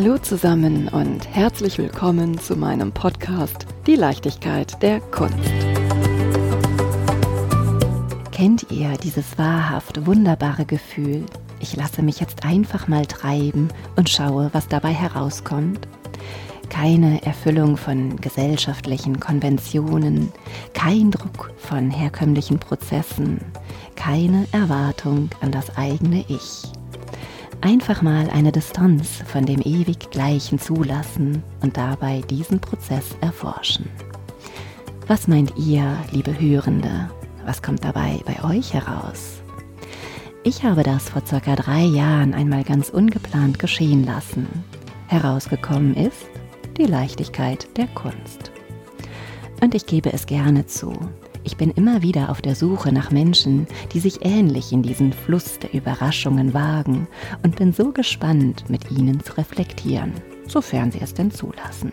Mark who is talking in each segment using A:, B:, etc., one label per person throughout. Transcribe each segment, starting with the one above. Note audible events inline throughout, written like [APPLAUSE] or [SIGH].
A: Hallo zusammen und herzlich willkommen zu meinem Podcast Die Leichtigkeit der Kunst. Kennt ihr dieses wahrhaft wunderbare Gefühl? Ich lasse mich jetzt einfach mal treiben und schaue, was dabei herauskommt. Keine Erfüllung von gesellschaftlichen Konventionen, kein Druck von herkömmlichen Prozessen, keine Erwartung an das eigene Ich. Einfach mal eine Distanz von dem ewig Gleichen zulassen und dabei diesen Prozess erforschen. Was meint ihr, liebe Hörende? Was kommt dabei bei euch heraus? Ich habe das vor circa drei Jahren einmal ganz ungeplant geschehen lassen. Herausgekommen ist die Leichtigkeit der Kunst. Und ich gebe es gerne zu, ich bin immer wieder auf der Suche nach Menschen, die sich ähnlich in diesen Fluss der Überraschungen wagen und bin so gespannt, mit ihnen zu reflektieren, sofern sie es denn zulassen.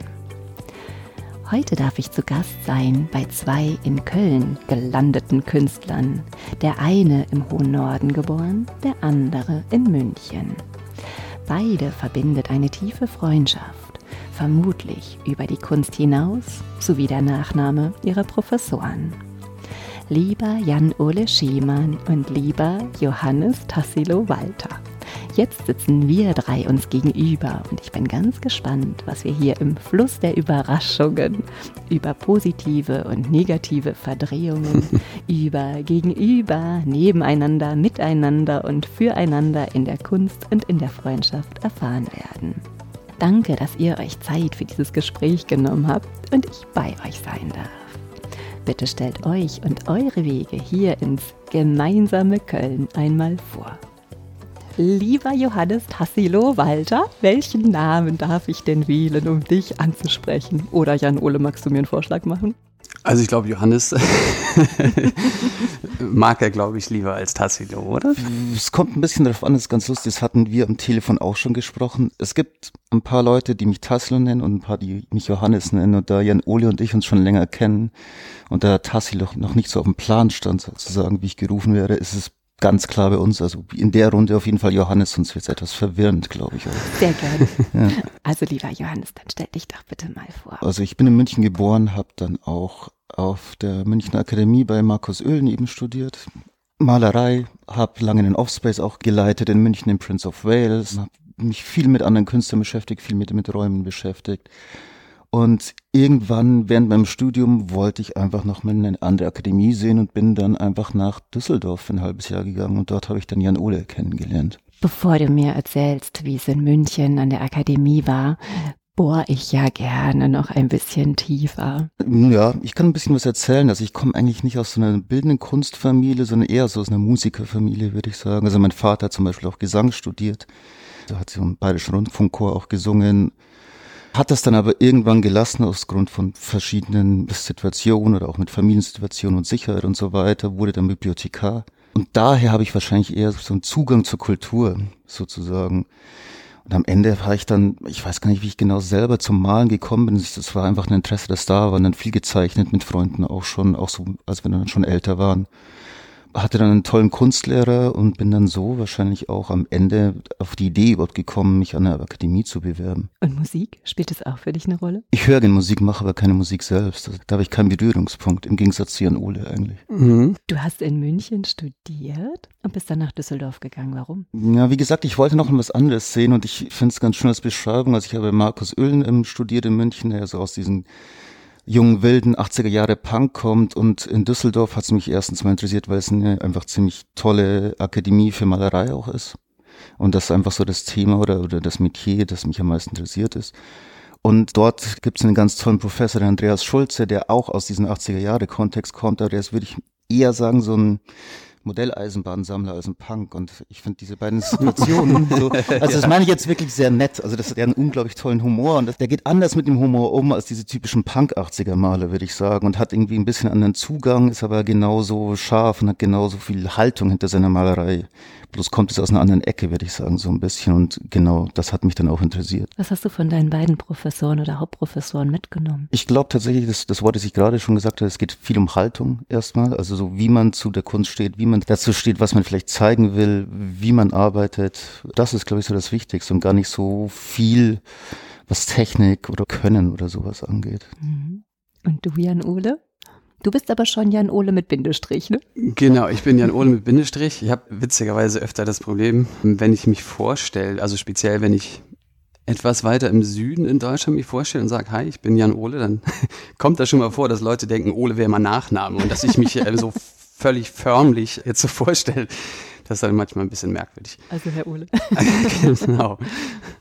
A: Heute darf ich zu Gast sein bei zwei in Köln gelandeten Künstlern. Der eine im hohen Norden geboren, der andere in München. Beide verbindet eine tiefe Freundschaft, vermutlich über die Kunst hinaus, sowie der Nachname ihrer Professoren lieber Jan-Ole Schiemann und lieber Johannes Tassilo Walter. Jetzt sitzen wir drei uns gegenüber und ich bin ganz gespannt, was wir hier im Fluss der Überraschungen über positive und negative Verdrehungen, [LAUGHS] über Gegenüber, Nebeneinander, Miteinander und Füreinander in der Kunst und in der Freundschaft erfahren werden. Danke, dass ihr euch Zeit für dieses Gespräch genommen habt und ich bei euch sein darf. Bitte stellt euch und eure Wege hier ins gemeinsame Köln einmal vor. Lieber Johannes Tassilo Walter, welchen Namen darf ich denn wählen, um dich anzusprechen? Oder Jan Ole, magst du mir einen Vorschlag machen?
B: Also ich glaube, Johannes [LAUGHS] mag er, glaube ich, lieber als Tassilo, oder?
C: Es kommt ein bisschen darauf an, das ist ganz lustig, das hatten wir am Telefon auch schon gesprochen. Es gibt ein paar Leute, die mich Tassilo nennen und ein paar, die mich Johannes nennen. Und da Jan Ole und ich uns schon länger kennen und da Tassilo noch nicht so auf dem Plan stand, sozusagen, wie ich gerufen wäre, ist es ganz klar bei uns. Also in der Runde auf jeden Fall Johannes, sonst wird es etwas verwirrend, glaube ich. Auch.
A: Sehr gerne. Ja. Also lieber Johannes, dann stell dich doch bitte mal vor.
C: Also ich bin in München geboren, habe dann auch auf der Münchner Akademie bei Markus Oehlen eben studiert. Malerei, habe lange den Offspace auch geleitet in München, im Prince of Wales, habe mich viel mit anderen Künstlern beschäftigt, viel mit, mit Räumen beschäftigt. Und irgendwann während meinem Studium wollte ich einfach noch mal eine andere Akademie sehen und bin dann einfach nach Düsseldorf für ein halbes Jahr gegangen und dort habe ich dann Jan Ole kennengelernt.
A: Bevor du mir erzählst, wie es in München an der Akademie war, bohre ich ja gerne noch ein bisschen tiefer.
C: Ja, ich kann ein bisschen was erzählen. Also ich komme eigentlich nicht aus so einer bildenden Kunstfamilie, sondern eher so aus einer Musikerfamilie, würde ich sagen. Also mein Vater hat zum Beispiel auch Gesang studiert. Da hat sie im Bayerischen Rundfunkchor auch gesungen. Hat das dann aber irgendwann gelassen aus Grund von verschiedenen Situationen oder auch mit Familiensituationen und Sicherheit und so weiter, wurde dann Bibliothekar. Und daher habe ich wahrscheinlich eher so einen Zugang zur Kultur sozusagen. Und am Ende war ich dann, ich weiß gar nicht, wie ich genau selber zum Malen gekommen bin. Das war einfach ein Interesse, das da war. Und dann viel gezeichnet mit Freunden auch schon, auch so, als wir dann schon älter waren hatte dann einen tollen Kunstlehrer und bin dann so wahrscheinlich auch am Ende auf die Idee überhaupt gekommen, mich an der Akademie zu bewerben.
A: Und Musik? Spielt das auch für dich eine Rolle?
C: Ich höre gerne Musik, mache aber keine Musik selbst. Da habe ich keinen Berührungspunkt, im Gegensatz zu Jan Ole eigentlich.
A: Mhm. Du hast in München studiert und bist dann nach Düsseldorf gegangen. Warum?
C: Ja, wie gesagt, ich wollte noch was anderes sehen und ich finde es ganz schön als Beschreibung. Also ich habe Markus Oehlen studiert in München, der so aus diesen jungen, wilden 80er Jahre Punk kommt und in Düsseldorf hat es mich erstens mal interessiert, weil es eine einfach ziemlich tolle Akademie für Malerei auch ist. Und das ist einfach so das Thema oder, oder das Metier, das mich am meisten interessiert ist. Und dort gibt es einen ganz tollen Professor, der Andreas Schulze, der auch aus diesem 80er Jahre Kontext kommt, aber der ist, würde ich eher sagen, so ein Modelleisenbahnsammler als ein Punk. Und ich finde diese beiden Situationen [LAUGHS] so, also das meine ich jetzt wirklich sehr nett, also das hat einen unglaublich tollen Humor und das, der geht anders mit dem Humor um als diese typischen Punk-80er Male, würde ich sagen und hat irgendwie ein bisschen anderen Zugang, ist aber genauso scharf und hat genauso viel Haltung hinter seiner Malerei. Bloß kommt es aus einer anderen Ecke, würde ich sagen, so ein bisschen und genau, das hat mich dann auch interessiert.
A: Was hast du von deinen beiden Professoren oder Hauptprofessoren mitgenommen?
C: Ich glaube tatsächlich, das, das Wort, das ich gerade schon gesagt habe, es geht viel um Haltung erstmal, also so wie man zu der Kunst steht, wie man dazu steht, was man vielleicht zeigen will, wie man arbeitet. Das ist, glaube ich, so das Wichtigste und gar nicht so viel, was Technik oder Können oder sowas angeht.
A: Mhm. Und du, Jan Ole? Du bist aber schon Jan Ole mit Bindestrich, ne?
B: Genau, ich bin Jan Ole mit Bindestrich. Ich habe witzigerweise öfter das Problem, wenn ich mich vorstelle, also speziell wenn ich etwas weiter im Süden in Deutschland mich vorstelle und sage, hi, ich bin Jan Ole, dann [LAUGHS] kommt das schon mal vor, dass Leute denken, Ole wäre mein Nachname und dass ich mich äh, so völlig förmlich jetzt so vorstelle. Das ist dann manchmal ein bisschen merkwürdig.
A: Also Herr Ole. [LAUGHS]
B: genau.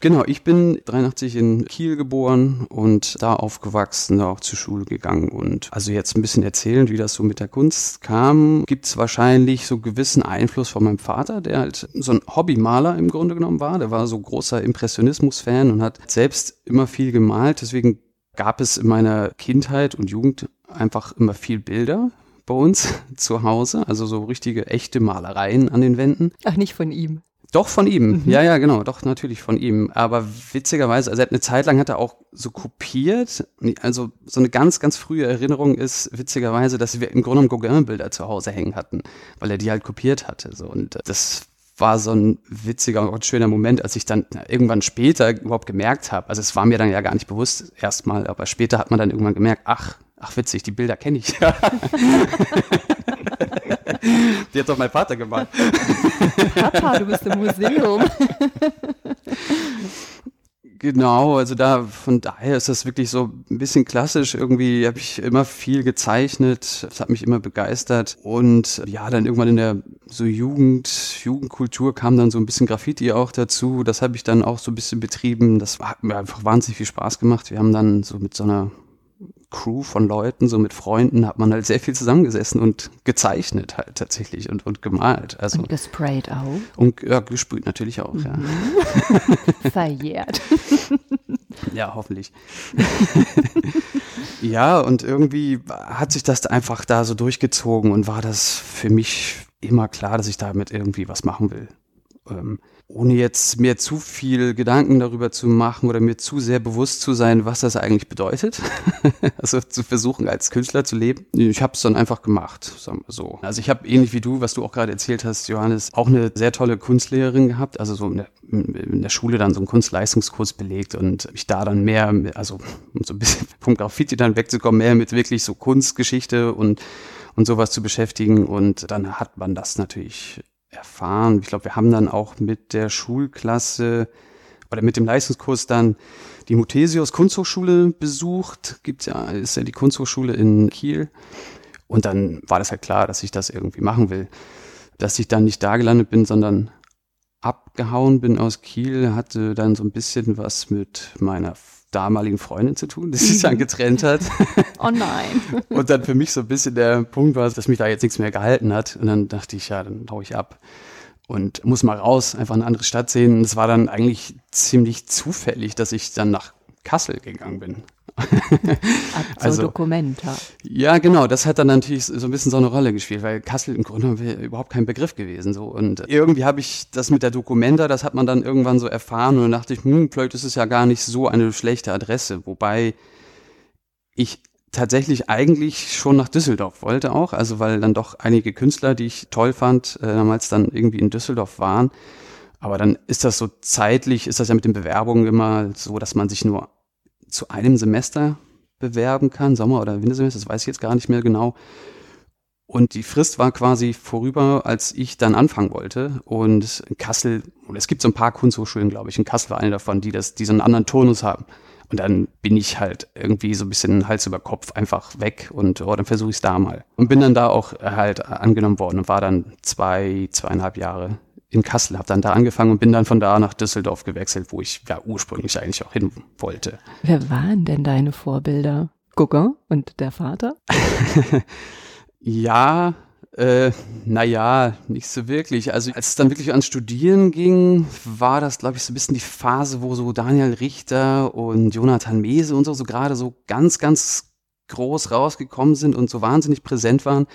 B: Genau, ich bin 83 in Kiel geboren und da aufgewachsen, da auch zur Schule gegangen. Und also jetzt ein bisschen erzählen, wie das so mit der Kunst kam, gibt es wahrscheinlich so gewissen Einfluss von meinem Vater, der halt so ein Hobbymaler im Grunde genommen war. Der war so großer Impressionismus-Fan und hat selbst immer viel gemalt. Deswegen gab es in meiner Kindheit und Jugend einfach immer viel Bilder bei uns [LAUGHS] zu Hause, also so richtige echte Malereien an den Wänden.
A: Ach, nicht von ihm.
B: Doch, von ihm. Mhm. Ja, ja, genau. Doch, natürlich von ihm. Aber witzigerweise, also er hat eine Zeit lang hat er auch so kopiert. Also so eine ganz, ganz frühe Erinnerung ist witzigerweise, dass wir im Grunde genommen Gauguin-Bilder zu Hause hängen hatten, weil er die halt kopiert hatte. So. Und das war so ein witziger und schöner Moment, als ich dann irgendwann später überhaupt gemerkt habe, also es war mir dann ja gar nicht bewusst erstmal, aber später hat man dann irgendwann gemerkt, ach, ach witzig, die Bilder kenne ich. [LAUGHS] Die hat doch mein Vater gemalt.
A: Papa, du bist im Museum.
B: Genau, also da von daher ist das wirklich so ein bisschen klassisch. Irgendwie habe ich immer viel gezeichnet, das hat mich immer begeistert und ja, dann irgendwann in der so Jugend, Jugendkultur kam dann so ein bisschen Graffiti auch dazu. Das habe ich dann auch so ein bisschen betrieben. Das hat mir einfach wahnsinnig viel Spaß gemacht. Wir haben dann so mit so einer Crew von Leuten, so mit Freunden, hat man halt sehr viel zusammengesessen und gezeichnet halt tatsächlich und, und gemalt. Also,
A: und gesprayt auch.
B: Und ja, gesprüht natürlich auch, mhm.
A: ja. [LAUGHS] Verjährt. [LAUGHS]
B: ja, hoffentlich. [LAUGHS] ja, und irgendwie hat sich das einfach da so durchgezogen und war das für mich immer klar, dass ich damit irgendwie was machen will. Ähm, ohne jetzt mir zu viel Gedanken darüber zu machen oder mir zu sehr bewusst zu sein, was das eigentlich bedeutet. [LAUGHS] also zu versuchen, als Künstler zu leben. Ich habe es dann einfach gemacht, sagen wir so. Also ich habe ähnlich wie du, was du auch gerade erzählt hast, Johannes, auch eine sehr tolle Kunstlehrerin gehabt, also so in der, in der Schule dann so einen Kunstleistungskurs belegt und mich da dann mehr, also um so ein bisschen [LAUGHS] vom Graffiti dann wegzukommen, mehr mit wirklich so Kunstgeschichte und und sowas zu beschäftigen und dann hat man das natürlich erfahren. Ich glaube, wir haben dann auch mit der Schulklasse oder mit dem Leistungskurs dann die Muthesius Kunsthochschule besucht. Gibt ja, ist ja die Kunsthochschule in Kiel. Und dann war das halt klar, dass ich das irgendwie machen will. Dass ich dann nicht da gelandet bin, sondern abgehauen bin aus Kiel, hatte dann so ein bisschen was mit meiner damaligen Freundin zu tun, die sich dann getrennt hat. [LAUGHS]
A: Oh nein.
B: Und dann für mich so ein bisschen der Punkt war, dass mich da jetzt nichts mehr gehalten hat. Und dann dachte ich, ja, dann hau ich ab und muss mal raus, einfach eine andere Stadt sehen. Und es war dann eigentlich ziemlich zufällig, dass ich dann nach Kassel gegangen bin. [LAUGHS]
A: also Dokumenta.
B: Ja, genau. Das hat dann natürlich so ein bisschen so eine Rolle gespielt, weil Kassel im Grunde überhaupt kein Begriff gewesen. So und irgendwie habe ich das mit der Dokumenta, das hat man dann irgendwann so erfahren und dann dachte ich, hm, vielleicht ist es ja gar nicht so eine schlechte Adresse, wobei ich tatsächlich eigentlich schon nach Düsseldorf wollte auch, also weil dann doch einige Künstler, die ich toll fand, äh, damals dann irgendwie in Düsseldorf waren. Aber dann ist das so zeitlich, ist das ja mit den Bewerbungen immer so, dass man sich nur zu einem Semester bewerben kann, Sommer- oder Wintersemester, das weiß ich jetzt gar nicht mehr genau. Und die Frist war quasi vorüber, als ich dann anfangen wollte. Und in Kassel, und es gibt so ein paar Kunsthochschulen, glaube ich, in Kassel war eine davon, die das, die so einen anderen Turnus haben. Und dann bin ich halt irgendwie so ein bisschen Hals über Kopf einfach weg und oh, dann versuche ich es da mal. Und bin dann da auch halt angenommen worden und war dann zwei, zweieinhalb Jahre in Kassel, habe dann da angefangen und bin dann von da nach Düsseldorf gewechselt, wo ich ja ursprünglich eigentlich auch hin wollte.
A: Wer waren denn deine Vorbilder? Gauguin und der Vater? [LAUGHS]
B: ja, äh, naja, nicht so wirklich. Also als es dann wirklich ans Studieren ging, war das, glaube ich, so ein bisschen die Phase, wo so Daniel Richter und Jonathan Mese und so, so gerade so ganz, ganz groß rausgekommen sind und so wahnsinnig präsent waren.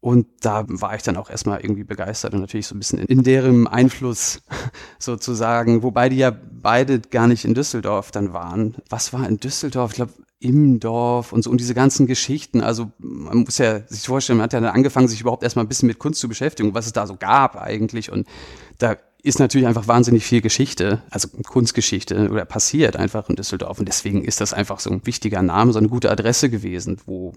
B: Und da war ich dann auch erstmal irgendwie begeistert und natürlich so ein bisschen in, in deren Einfluss [LAUGHS] sozusagen, wobei die ja beide gar nicht in Düsseldorf dann waren. Was war in Düsseldorf? Ich glaube, im Dorf und so und diese ganzen Geschichten. Also man muss ja sich vorstellen, man hat ja dann angefangen, sich überhaupt erstmal ein bisschen mit Kunst zu beschäftigen, was es da so gab eigentlich. Und da ist natürlich einfach wahnsinnig viel Geschichte, also Kunstgeschichte oder passiert einfach in Düsseldorf. Und deswegen ist das einfach so ein wichtiger Name, so eine gute Adresse gewesen, wo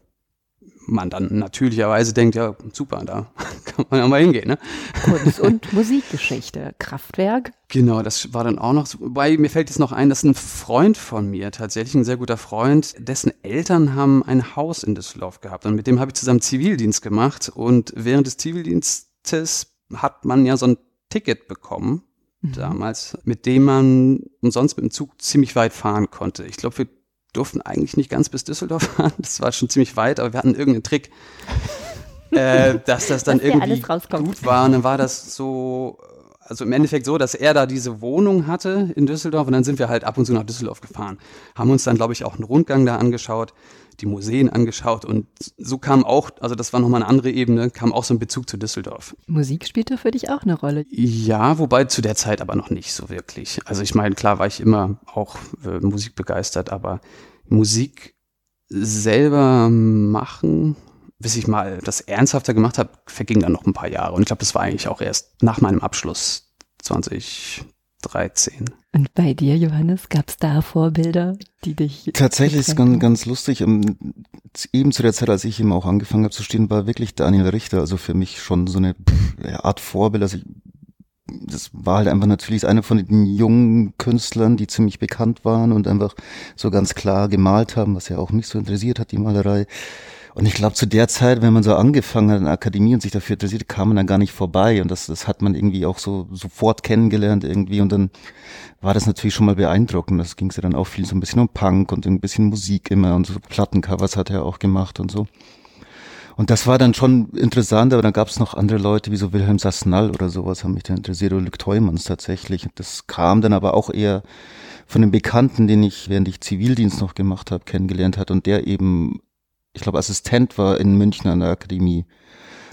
B: man dann natürlicherweise denkt, ja, super, da [LAUGHS] kann man ja mal hingehen. Ne?
A: Kunst- [LAUGHS] und Musikgeschichte, Kraftwerk.
B: Genau, das war dann auch noch, so, wobei mir fällt jetzt noch ein, dass ein Freund von mir, tatsächlich ein sehr guter Freund, dessen Eltern haben ein Haus in Düsseldorf gehabt und mit dem habe ich zusammen Zivildienst gemacht und während des Zivildienstes hat man ja so ein Ticket bekommen, mhm. damals, mit dem man umsonst mit dem Zug ziemlich weit fahren konnte. Ich glaube, wir durften eigentlich nicht ganz bis Düsseldorf [LAUGHS] fahren. Das war schon ziemlich weit, aber wir hatten irgendeinen Trick, [LAUGHS] äh, dass das dann dass irgendwie gut war. Und dann war das so, also im Endeffekt so, dass er da diese Wohnung hatte in Düsseldorf und dann sind wir halt ab und zu nach Düsseldorf gefahren. Haben uns dann, glaube ich, auch einen Rundgang da angeschaut, die Museen angeschaut und so kam auch, also das war nochmal eine andere Ebene, kam auch so ein Bezug zu Düsseldorf.
A: Musik spielte für dich auch eine Rolle?
B: Ja, wobei zu der Zeit aber noch nicht so wirklich. Also ich meine, klar war ich immer auch äh, Musik begeistert, aber Musik selber machen, bis ich mal das ernsthafter gemacht habe, verging dann noch ein paar Jahre. Und ich glaube, das war eigentlich auch erst nach meinem Abschluss 2013.
A: Und bei dir, Johannes, gab es da Vorbilder, die dich.
C: Tatsächlich ist ganz, ganz lustig. Ähm, eben zu der Zeit, als ich eben auch angefangen habe zu stehen, war wirklich Daniel Richter, also für mich schon so eine Art Vorbild. Also ich das war halt einfach natürlich einer von den jungen Künstlern, die ziemlich bekannt waren und einfach so ganz klar gemalt haben, was ja auch mich so interessiert hat, die Malerei. Und ich glaube, zu der Zeit, wenn man so angefangen hat in der Akademie und sich dafür interessiert, kam man dann gar nicht vorbei. Und das, das hat man irgendwie auch so sofort kennengelernt irgendwie. Und dann war das natürlich schon mal beeindruckend. Das ging ja dann auch viel so ein bisschen um Punk und ein bisschen Musik immer und so Plattencovers hat er auch gemacht und so. Und das war dann schon interessant, aber dann gab es noch andere Leute, wie so Wilhelm Sassnall oder sowas, haben mich dann interessiert, oder Luc Teumanns tatsächlich. Das kam dann aber auch eher von einem Bekannten, den ich, während ich Zivildienst noch gemacht habe, kennengelernt hat und der eben, ich glaube, Assistent war in München an der Akademie.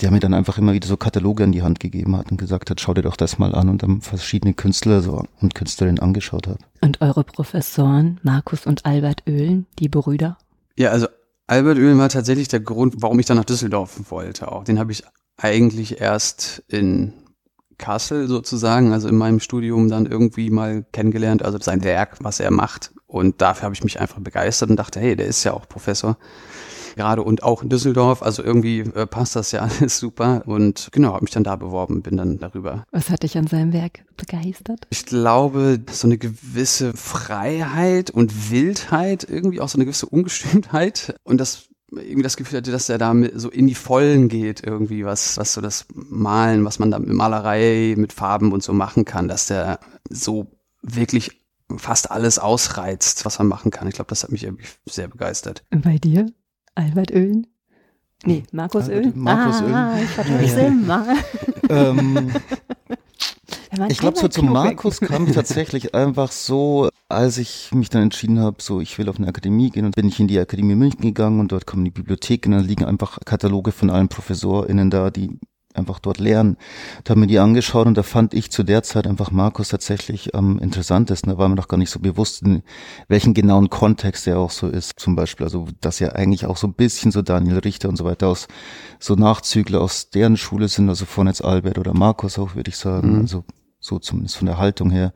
C: Der mir dann einfach immer wieder so Kataloge in die Hand gegeben hat und gesagt hat, schau dir doch das mal an und dann verschiedene Künstler so und Künstlerinnen angeschaut hat.
A: Und eure Professoren, Markus und Albert Oehlen, die Brüder?
B: Ja, also Albert Oehlen war tatsächlich der Grund, warum ich dann nach Düsseldorf wollte. Auch den habe ich eigentlich erst in Kassel sozusagen, also in meinem Studium dann irgendwie mal kennengelernt, also sein Werk, was er macht. Und dafür habe ich mich einfach begeistert und dachte, hey, der ist ja auch Professor gerade und auch in Düsseldorf. Also irgendwie äh, passt das ja [LAUGHS] alles super. Und genau, habe mich dann da beworben, bin dann darüber.
A: Was hat dich an seinem Werk begeistert?
B: Ich glaube, so eine gewisse Freiheit und Wildheit, irgendwie auch so eine gewisse Ungestimmtheit. Und das irgendwie das Gefühl hatte, dass er da so in die Vollen geht, irgendwie, was, was so das Malen, was man da mit Malerei, mit Farben und so machen kann, dass der so wirklich fast alles ausreizt, was man machen kann. Ich glaube, das hat mich irgendwie sehr begeistert.
A: Bei dir? Albert Öhlen? Nee, Markus Öhlen?
C: Markus
A: ah, Öhlen. ich verwechsel ja, mal. [LAUGHS]
C: Ähm, ich glaube, so zum Markus kam ich [LAUGHS] tatsächlich einfach so, als ich mich dann entschieden habe, so ich will auf eine Akademie gehen und bin ich in die Akademie München gegangen und dort kommen die Bibliothek und dann liegen einfach Kataloge von allen ProfessorInnen da, die einfach dort lernen. Da haben wir die angeschaut und da fand ich zu der Zeit einfach Markus tatsächlich am interessantesten. Da war mir noch gar nicht so bewusst, in welchen genauen Kontext er auch so ist. Zum Beispiel, also dass ja eigentlich auch so ein bisschen so Daniel Richter und so weiter aus so Nachzügler aus deren Schule sind, also von jetzt Albert oder Markus auch, würde ich sagen. Mhm. Also so zumindest von der Haltung her.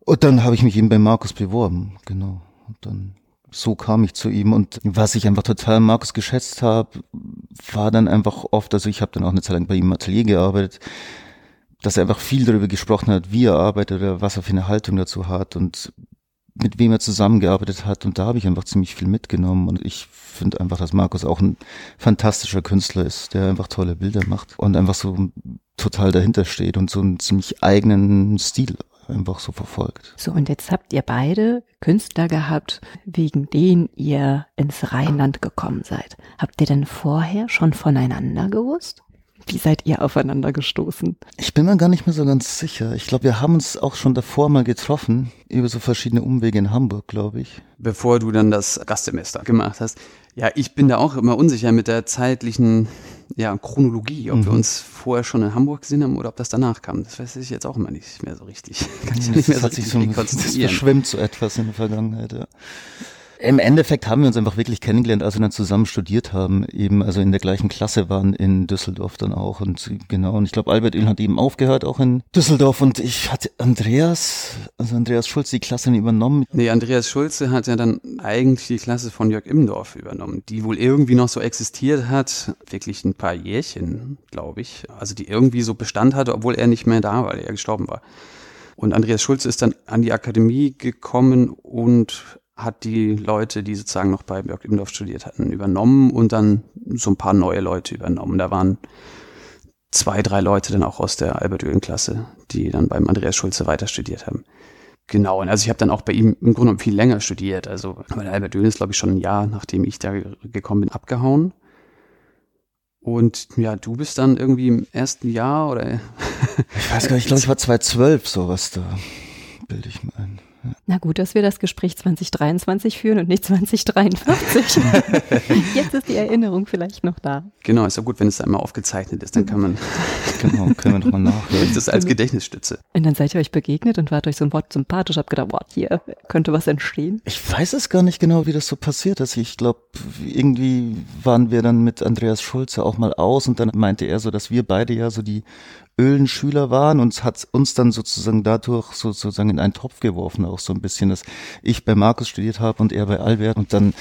C: Und dann habe ich mich eben bei Markus beworben, genau. Und dann so kam ich zu ihm und was ich einfach total Markus geschätzt habe, war dann einfach oft, also ich habe dann auch eine Zeit lang bei ihm im Atelier gearbeitet, dass er einfach viel darüber gesprochen hat, wie er arbeitet oder was er für eine Haltung dazu hat und mit wem er zusammengearbeitet hat. Und da habe ich einfach ziemlich viel mitgenommen und ich finde einfach, dass Markus auch ein fantastischer Künstler ist, der einfach tolle Bilder macht und einfach so total dahinter steht und so einen ziemlich eigenen Stil einfach so verfolgt.
A: So, und jetzt habt ihr beide Künstler gehabt, wegen denen ihr ins Rheinland gekommen seid. Habt ihr denn vorher schon voneinander gewusst? Wie seid ihr aufeinander gestoßen?
C: Ich bin mir gar nicht mehr so ganz sicher. Ich glaube, wir haben uns auch schon davor mal getroffen, über so verschiedene Umwege in Hamburg, glaube ich.
B: Bevor du dann das Gastsemester gemacht hast. Ja, ich bin da auch immer unsicher mit der zeitlichen ja, Chronologie, ob mhm. wir uns vorher schon in Hamburg gesehen haben oder ob das danach kam. Das weiß ich jetzt auch immer nicht mehr so richtig. [LAUGHS]
C: Kann ich ja, nicht mehr so richtig so, rekonstruieren. Das verschwimmt so etwas in der Vergangenheit, ja. Im Endeffekt haben wir uns einfach wirklich kennengelernt, als wir dann zusammen studiert haben, eben also in der gleichen Klasse waren in Düsseldorf dann auch. Und genau und ich glaube Albert Oehlen hat eben aufgehört auch in Düsseldorf. Und ich hatte Andreas, also Andreas Schulze die Klasse übernommen.
B: Nee, Andreas Schulze hat ja dann eigentlich die Klasse von Jörg Immendorf übernommen, die wohl irgendwie noch so existiert hat, wirklich ein paar Jährchen, glaube ich, also die irgendwie so Bestand hatte, obwohl er nicht mehr da war, weil er gestorben war. Und Andreas Schulze ist dann an die Akademie gekommen und hat die Leute, die sozusagen noch bei Björk Immendorf studiert hatten, übernommen und dann so ein paar neue Leute übernommen. Da waren zwei, drei Leute dann auch aus der Albert Oehlen-Klasse, die dann beim Andreas Schulze weiter studiert haben. Genau, und also ich habe dann auch bei ihm im Grunde viel länger studiert. Also, weil Albert Oehlen ist, glaube ich, schon ein Jahr, nachdem ich da gekommen bin, abgehauen. Und ja, du bist dann irgendwie im ersten Jahr oder?
C: ich weiß gar nicht, ich glaube, ich war [LAUGHS] 2012 sowas da, bilde ich mir ein.
A: Na gut, dass wir das Gespräch 2023 führen und nicht 2043. [LAUGHS] Jetzt ist die Erinnerung vielleicht noch da.
B: Genau, ist ja gut, wenn es einmal aufgezeichnet ist, dann kann man. [LAUGHS]
C: genau, können wir nochmal [LAUGHS] nachhören.
B: Das als Gedächtnisstütze.
A: Und dann seid ihr euch begegnet und wart euch so ein Wort sympathisch, habt gedacht, boah, hier könnte was entstehen.
C: Ich weiß es gar nicht genau, wie das so passiert ist. Ich glaube, irgendwie waren wir dann mit Andreas Schulze auch mal aus und dann meinte er so, dass wir beide ja so die Ölen-Schüler waren und hat uns dann sozusagen dadurch sozusagen in einen Topf geworfen, auch so ein bisschen, dass ich bei Markus studiert habe und er bei Albert und dann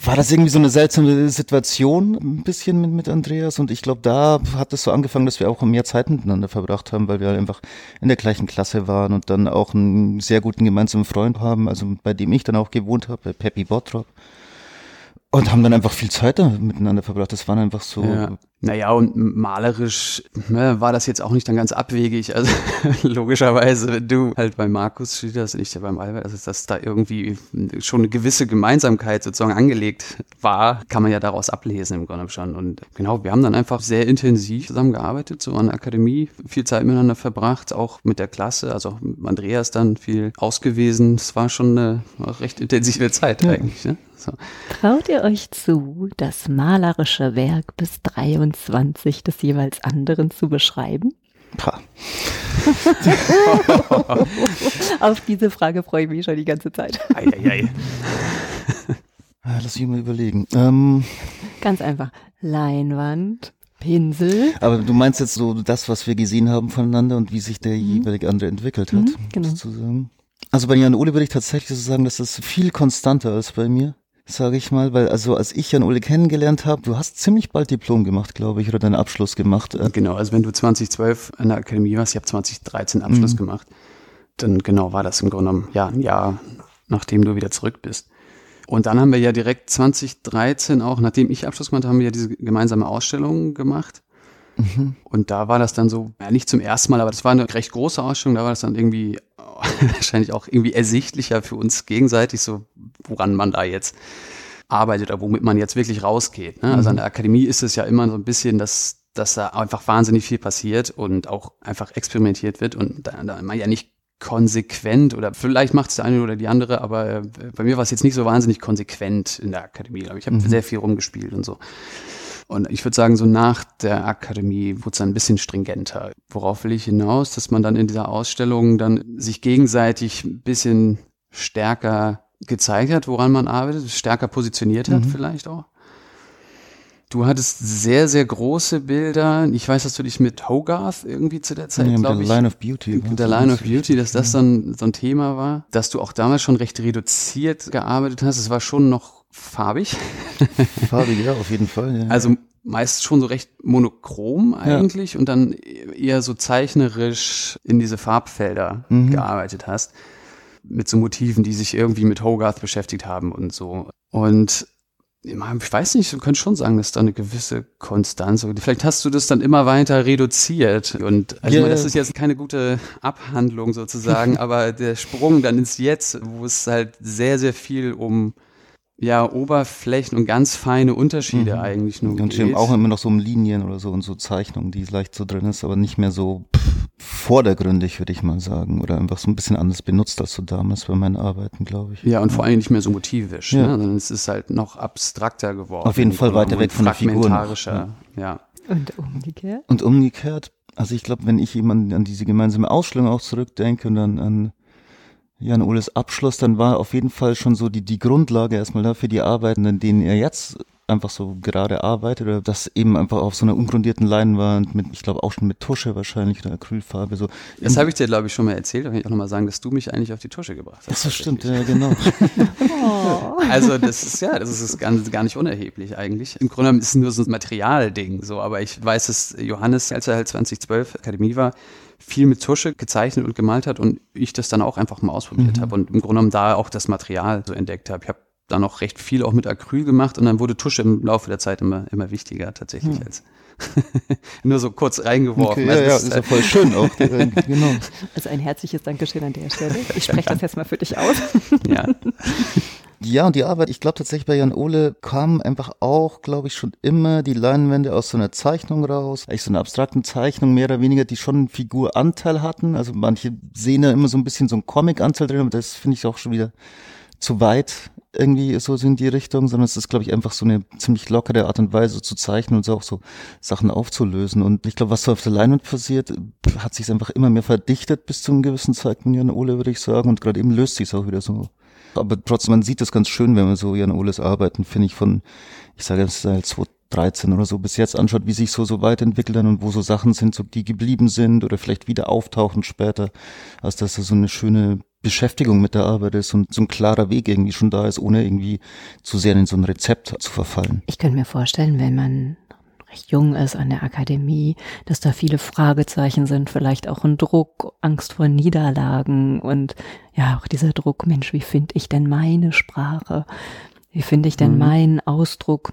C: war das irgendwie so eine seltsame Situation ein bisschen mit, mit Andreas und ich glaube, da hat es so angefangen, dass wir auch mehr Zeit miteinander verbracht haben, weil wir halt einfach in der gleichen Klasse waren und dann auch einen sehr guten gemeinsamen Freund haben, also bei dem ich dann auch gewohnt habe, bei Peppy Bottrop. Und haben dann einfach viel Zeit miteinander verbracht. Das waren einfach so
B: ja. Naja, und malerisch ne, war das jetzt auch nicht dann ganz abwegig. Also [LAUGHS] logischerweise, wenn du halt bei Markus studierst und ich ja beim Albert, also dass da irgendwie schon eine gewisse Gemeinsamkeit sozusagen angelegt war, kann man ja daraus ablesen im Grunde schon. Und genau, wir haben dann einfach sehr intensiv zusammengearbeitet, so an der Akademie, viel Zeit miteinander verbracht, auch mit der Klasse, also auch mit Andreas dann viel ausgewiesen. Es war schon eine recht intensive Zeit ja. eigentlich. Ne?
A: So. Traut ihr euch zu, das malerische Werk bis 23 des jeweils anderen zu beschreiben?
C: Pah. [LAUGHS]
A: Auf diese Frage freue ich mich schon die ganze Zeit. Ei, ei, ei.
C: Ah, lass mich mal überlegen. Ähm,
A: Ganz einfach. Leinwand, Pinsel.
C: Aber du meinst jetzt so das, was wir gesehen haben voneinander und wie sich der mhm. jeweilige andere entwickelt hat, mhm, genau. sozusagen. Also bei Jan Ole würde ich tatsächlich so sagen, dass das viel konstanter als bei mir sage ich mal, weil also als ich Jan Ole kennengelernt habe, du hast ziemlich bald Diplom gemacht, glaube ich, oder deinen Abschluss gemacht.
B: Äh. Genau, also wenn du 2012 an der Akademie warst, ich habe 2013 Abschluss mhm. gemacht, dann genau war das im Grunde genommen ja ein Jahr, nachdem du wieder zurück bist. Und dann haben wir ja direkt 2013 auch, nachdem ich Abschluss gemacht habe, haben wir ja diese gemeinsame Ausstellung gemacht. Mhm. Und da war das dann so, ja nicht zum ersten Mal, aber das war eine recht große Ausstellung, da war das dann irgendwie [LAUGHS] wahrscheinlich auch irgendwie ersichtlicher für uns gegenseitig, so woran man da jetzt arbeitet oder womit man jetzt wirklich rausgeht. Ne? Also an mhm. der Akademie ist es ja immer so ein bisschen, dass, dass da einfach wahnsinnig viel passiert und auch einfach experimentiert wird und da, da man ja nicht konsequent oder vielleicht macht es der eine oder die andere, aber äh, bei mir war es jetzt nicht so wahnsinnig konsequent in der Akademie. glaube Ich habe mhm. sehr viel rumgespielt und so. Und ich würde sagen, so nach der Akademie wurde es ein bisschen stringenter. Worauf will ich hinaus? Dass man dann in dieser Ausstellung dann sich gegenseitig ein bisschen stärker gezeigt hat, woran man arbeitet, stärker positioniert hat mhm. vielleicht auch. Du hattest sehr, sehr große Bilder. Ich weiß, dass du dich mit Hogarth irgendwie zu der Zeit, ja, glaube ich.
C: Line of Beauty.
B: Mit der Line of Beauty, dass das dann so ein Thema war. Dass du auch damals schon recht reduziert gearbeitet hast. Es war schon noch farbig.
C: Farbig, ja, auf jeden Fall. Ja.
B: Also meist schon so recht monochrom eigentlich ja. und dann eher so zeichnerisch in diese Farbfelder mhm. gearbeitet hast. Mit so Motiven, die sich irgendwie mit Hogarth beschäftigt haben und so. Und ich weiß nicht, du könntest schon sagen, dass da eine gewisse Konstanz. Vielleicht hast du das dann immer weiter reduziert. Und also yeah. meine, das ist jetzt keine gute Abhandlung sozusagen, [LAUGHS] aber der Sprung dann ins Jetzt, wo es halt sehr, sehr viel um ja, Oberflächen und ganz feine Unterschiede mhm. eigentlich nur
C: Und geht. auch immer noch so um Linien oder so und so Zeichnungen, die leicht so drin ist, aber nicht mehr so pff, vordergründig, würde ich mal sagen. Oder einfach so ein bisschen anders benutzt als so damals bei meinen Arbeiten, glaube ich.
B: Ja, und ja. vor allem nicht mehr so motivisch, ja. ne? sondern es ist halt noch abstrakter geworden.
C: Auf jeden Fall weiter weg von der Figur.
B: Ja. ja.
A: Und umgekehrt?
C: Und umgekehrt, also ich glaube, wenn ich jemand an diese gemeinsame Ausstellung auch zurückdenke und dann an Jan Oles Abschluss, dann war auf jeden Fall schon so die, die Grundlage erstmal da für die Arbeiten, an denen er jetzt einfach so gerade arbeitet oder das eben einfach auf so einer ungrundierten Leinwand mit, ich glaube auch schon mit Tusche wahrscheinlich oder Acrylfarbe so.
B: Das habe ich dir glaube ich schon mal erzählt, da kann ich auch nochmal sagen, dass du mich eigentlich auf die Tusche gebracht hast.
C: Das stimmt, ja genau.
B: oh. [LAUGHS] Also das ist ja, das ist ganz, gar nicht unerheblich eigentlich. Im Grunde ist es nur so ein Materialding so, aber ich weiß, dass Johannes, als er halt 2012 Akademie war, viel mit Tusche gezeichnet und gemalt hat und ich das dann auch einfach mal ausprobiert mhm. habe und im Grunde genommen da auch das Material so entdeckt habe. Ich habe dann noch recht viel auch mit Acryl gemacht und dann wurde Tusche im Laufe der Zeit immer, immer wichtiger tatsächlich hm. als [LAUGHS] nur so kurz reingeworfen.
C: Okay, ja, also ja, ist ja voll schön auch. [LAUGHS] genau.
A: Also ein herzliches Dankeschön an der Stelle. Ich spreche das jetzt mal für dich aus.
B: ja.
C: Ja, und die Arbeit, ich glaube tatsächlich bei Jan Ole kam einfach auch, glaube ich, schon immer die Leinwände aus so einer Zeichnung raus. Eigentlich so einer abstrakten Zeichnung, mehr oder weniger, die schon einen Figuranteil hatten. Also manche sehen da immer so ein bisschen so einen Comic-Anteil drin, aber das finde ich auch schon wieder zu weit irgendwie so in die Richtung, sondern es ist, glaube ich, einfach so eine ziemlich lockere Art und Weise zu zeichnen und so auch so Sachen aufzulösen. Und ich glaube, was so auf der Leinwand passiert, hat sich einfach immer mehr verdichtet bis zu einem gewissen Zeitpunkt, Jan Ole, würde ich sagen. Und gerade eben löst sich es auch wieder so. Aber trotzdem, man sieht das ganz schön, wenn man so Jan Oles Arbeiten, finde ich, von, ich sage jetzt seit 2013 oder so bis jetzt anschaut, wie sich so so weiterentwickelt und wo so Sachen sind, so die geblieben sind oder vielleicht wieder auftauchen später, als dass da so eine schöne Beschäftigung mit der Arbeit ist und so ein klarer Weg irgendwie schon da ist, ohne irgendwie zu sehr in so ein Rezept zu verfallen.
A: Ich könnte mir vorstellen, wenn man recht jung ist an der Akademie, dass da viele Fragezeichen sind, vielleicht auch ein Druck, Angst vor Niederlagen und ja, auch dieser Druck, Mensch, wie finde ich denn meine Sprache? Wie finde ich denn mhm. meinen Ausdruck?